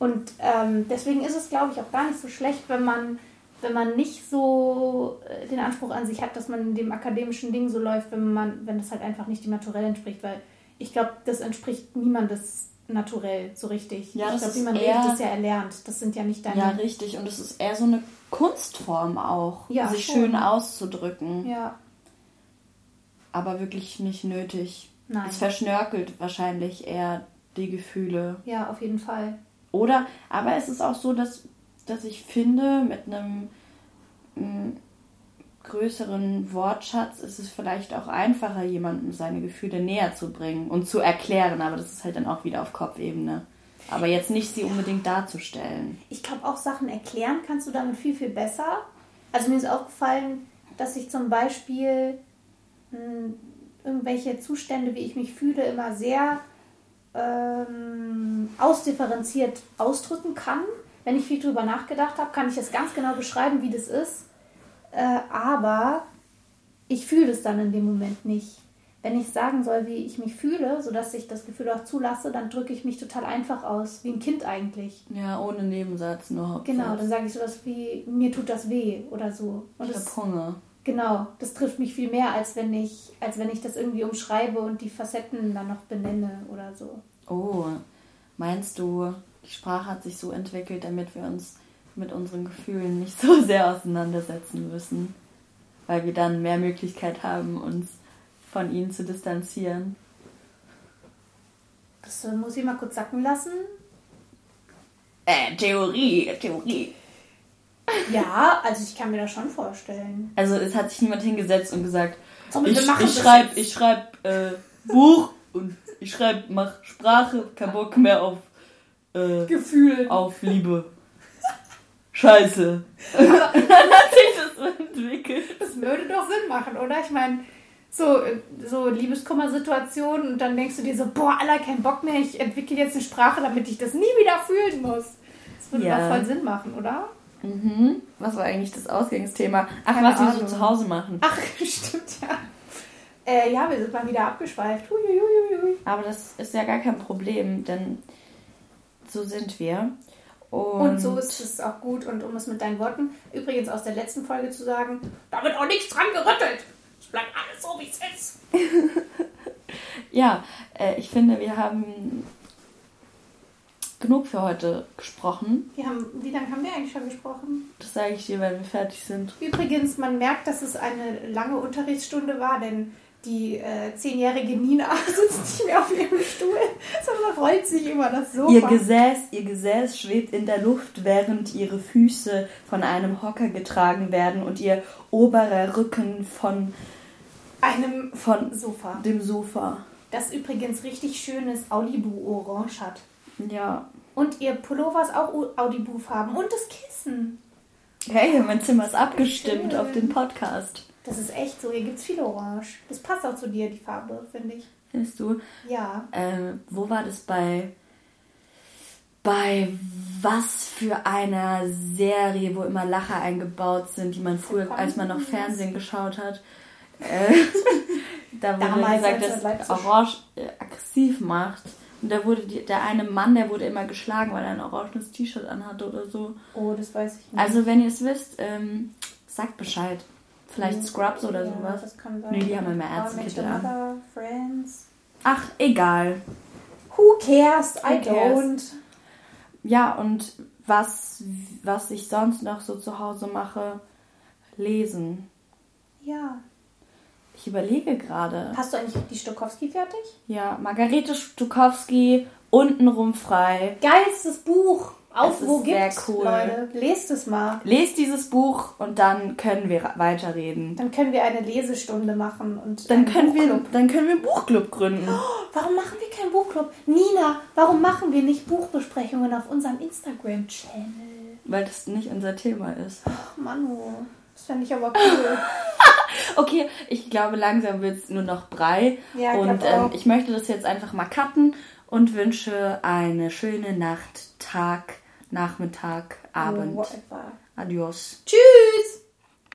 Und ähm, deswegen ist es, glaube ich, auch gar nicht so schlecht, wenn man, wenn man nicht so äh, den Anspruch an sich hat, dass man dem akademischen Ding so läuft, wenn man, wenn das halt einfach nicht dem Naturell entspricht, weil ich glaube, das entspricht niemandes naturell so richtig. Ja, ich glaube, wie man eher, redet, ist ja erlernt. Das sind ja nicht deine. Ja, richtig. Und es ist eher so eine Kunstform auch, ja, sich schon. schön auszudrücken. Ja. Aber wirklich nicht nötig. Nein. Es verschnörkelt wahrscheinlich eher die Gefühle. Ja, auf jeden Fall. Oder, aber es ist auch so, dass, dass ich finde, mit einem größeren Wortschatz ist es vielleicht auch einfacher, jemandem seine Gefühle näher zu bringen und zu erklären, aber das ist halt dann auch wieder auf Kopfebene. Aber jetzt nicht sie unbedingt darzustellen. Ich glaube, auch Sachen erklären kannst du damit viel, viel besser. Also mir ist aufgefallen, dass ich zum Beispiel mh, hm, irgendwelche Zustände, wie ich mich fühle, immer sehr ähm, ausdifferenziert ausdrücken kann. Wenn ich viel drüber nachgedacht habe, kann ich es ganz genau beschreiben, wie das ist äh, aber ich fühle es dann in dem Moment nicht. Wenn ich sagen soll, wie ich mich fühle, sodass ich das Gefühl auch zulasse, dann drücke ich mich total einfach aus, wie ein Kind eigentlich. Ja, ohne Nebensatz, nur Hauptsatz. Genau, dann sage ich sowas wie, mir tut das weh oder so. Und ich habe Hunger. Genau, das trifft mich viel mehr, als wenn ich, als wenn ich das irgendwie umschreibe und die Facetten dann noch benenne oder so. Oh, meinst du, die Sprache hat sich so entwickelt, damit wir uns mit unseren Gefühlen nicht so sehr auseinandersetzen müssen, weil wir dann mehr Möglichkeit haben, uns von ihnen zu distanzieren. Das muss ich mal kurz sacken lassen. Äh, Theorie, Theorie. Ja, also ich kann mir das schon vorstellen. Also es hat sich niemand hingesetzt und gesagt, so, ich, ich schreibe ich schreib, äh, Buch und ich schreibe, mach Sprache, kein Bock mehr auf äh, Gefühl. Auf Liebe. Scheiße. Aber dann hat sich das so entwickelt. Das würde doch Sinn machen, oder? Ich meine, so, so Liebeskummer-Situationen und dann denkst du dir so, boah, Alter, kein Bock mehr, ich entwickle jetzt eine Sprache, damit ich das nie wieder fühlen muss. Das würde ja. doch voll Sinn machen, oder? Mhm. Was war eigentlich das Ausgangsthema? Ach, Keine was Ahnung. wir so zu Hause machen. Ach, stimmt, ja. Äh, ja, wir sind mal wieder abgeschweift. Huiuiuiui. Aber das ist ja gar kein Problem, denn so sind wir. Und, und, so ist es auch gut. Und um es mit deinen Worten übrigens aus der letzten Folge zu sagen, da wird auch nichts dran gerüttelt. Es bleibt alles so, wie es ist. ja, äh, ich finde, wir haben genug für heute gesprochen. Wir haben, wie lange haben wir eigentlich schon gesprochen? Das sage ich dir, wenn wir fertig sind. Übrigens, man merkt, dass es eine lange Unterrichtsstunde war, denn die äh, zehnjährige Nina sitzt nicht mehr auf ihrem Stuhl, sondern rollt sich über das Sofa. Ihr Gesäß, ihr Gesäß schwebt in der Luft, während ihre Füße von einem Hocker getragen werden und ihr oberer Rücken von einem von Sofa. dem Sofa. Das übrigens richtig schönes Audibu-Orange hat. Ja. Und ihr Pullover ist auch Audibu-Farben. Und das Kissen. Hey, mein Zimmer ist abgestimmt schön. auf den Podcast. Das ist echt so. Hier gibt es viel Orange. Das passt auch zu dir, die Farbe, finde ich. Findest du? Ja. Ähm, wo war das bei bei was für einer Serie, wo immer Lacher eingebaut sind, die man früher, als man noch Fernsehen geschaut hat, äh, da wurde Damals, gesagt, dass Orange äh, aggressiv macht. Und da wurde die, der eine Mann, der wurde immer geschlagen, weil er ein orangenes T-Shirt anhatte oder so. Oh, das weiß ich nicht. Also wenn ihr es wisst, ähm, sagt Bescheid. Vielleicht Scrubs oder sowas. Das kann sein. Nee, die haben immer Ärztekittel an. Friends. Ach, egal. Who cares? I Who cares? don't. Ja, und was, was ich sonst noch so zu Hause mache, lesen. Ja. Ich überlege gerade. Hast du eigentlich die Stokowski fertig? Ja, Margarete Stukowski, untenrum frei. Geilstes Buch. Auf Es wo ist sehr gibt's, cool. Leute. Lest es mal. Lest dieses Buch und dann können wir weiterreden. Dann können wir eine Lesestunde machen und Dann können, wir, Buchclub. dann können wir einen Buchclub gründen. Warum machen wir keinen Buchclub? Nina, warum machen wir nicht Buchbesprechungen auf unserem Instagram-Channel? Weil das nicht unser Thema ist. Ach, Manu, das fände ich aber cool. Okay, ich glaube, langsam wird es nur noch Brei. Ja, und ähm, ich möchte das jetzt einfach mal cutten und wünsche eine schöne Nacht, Tag, Nachmittag, Abend. Whatever. Adios. Tschüss!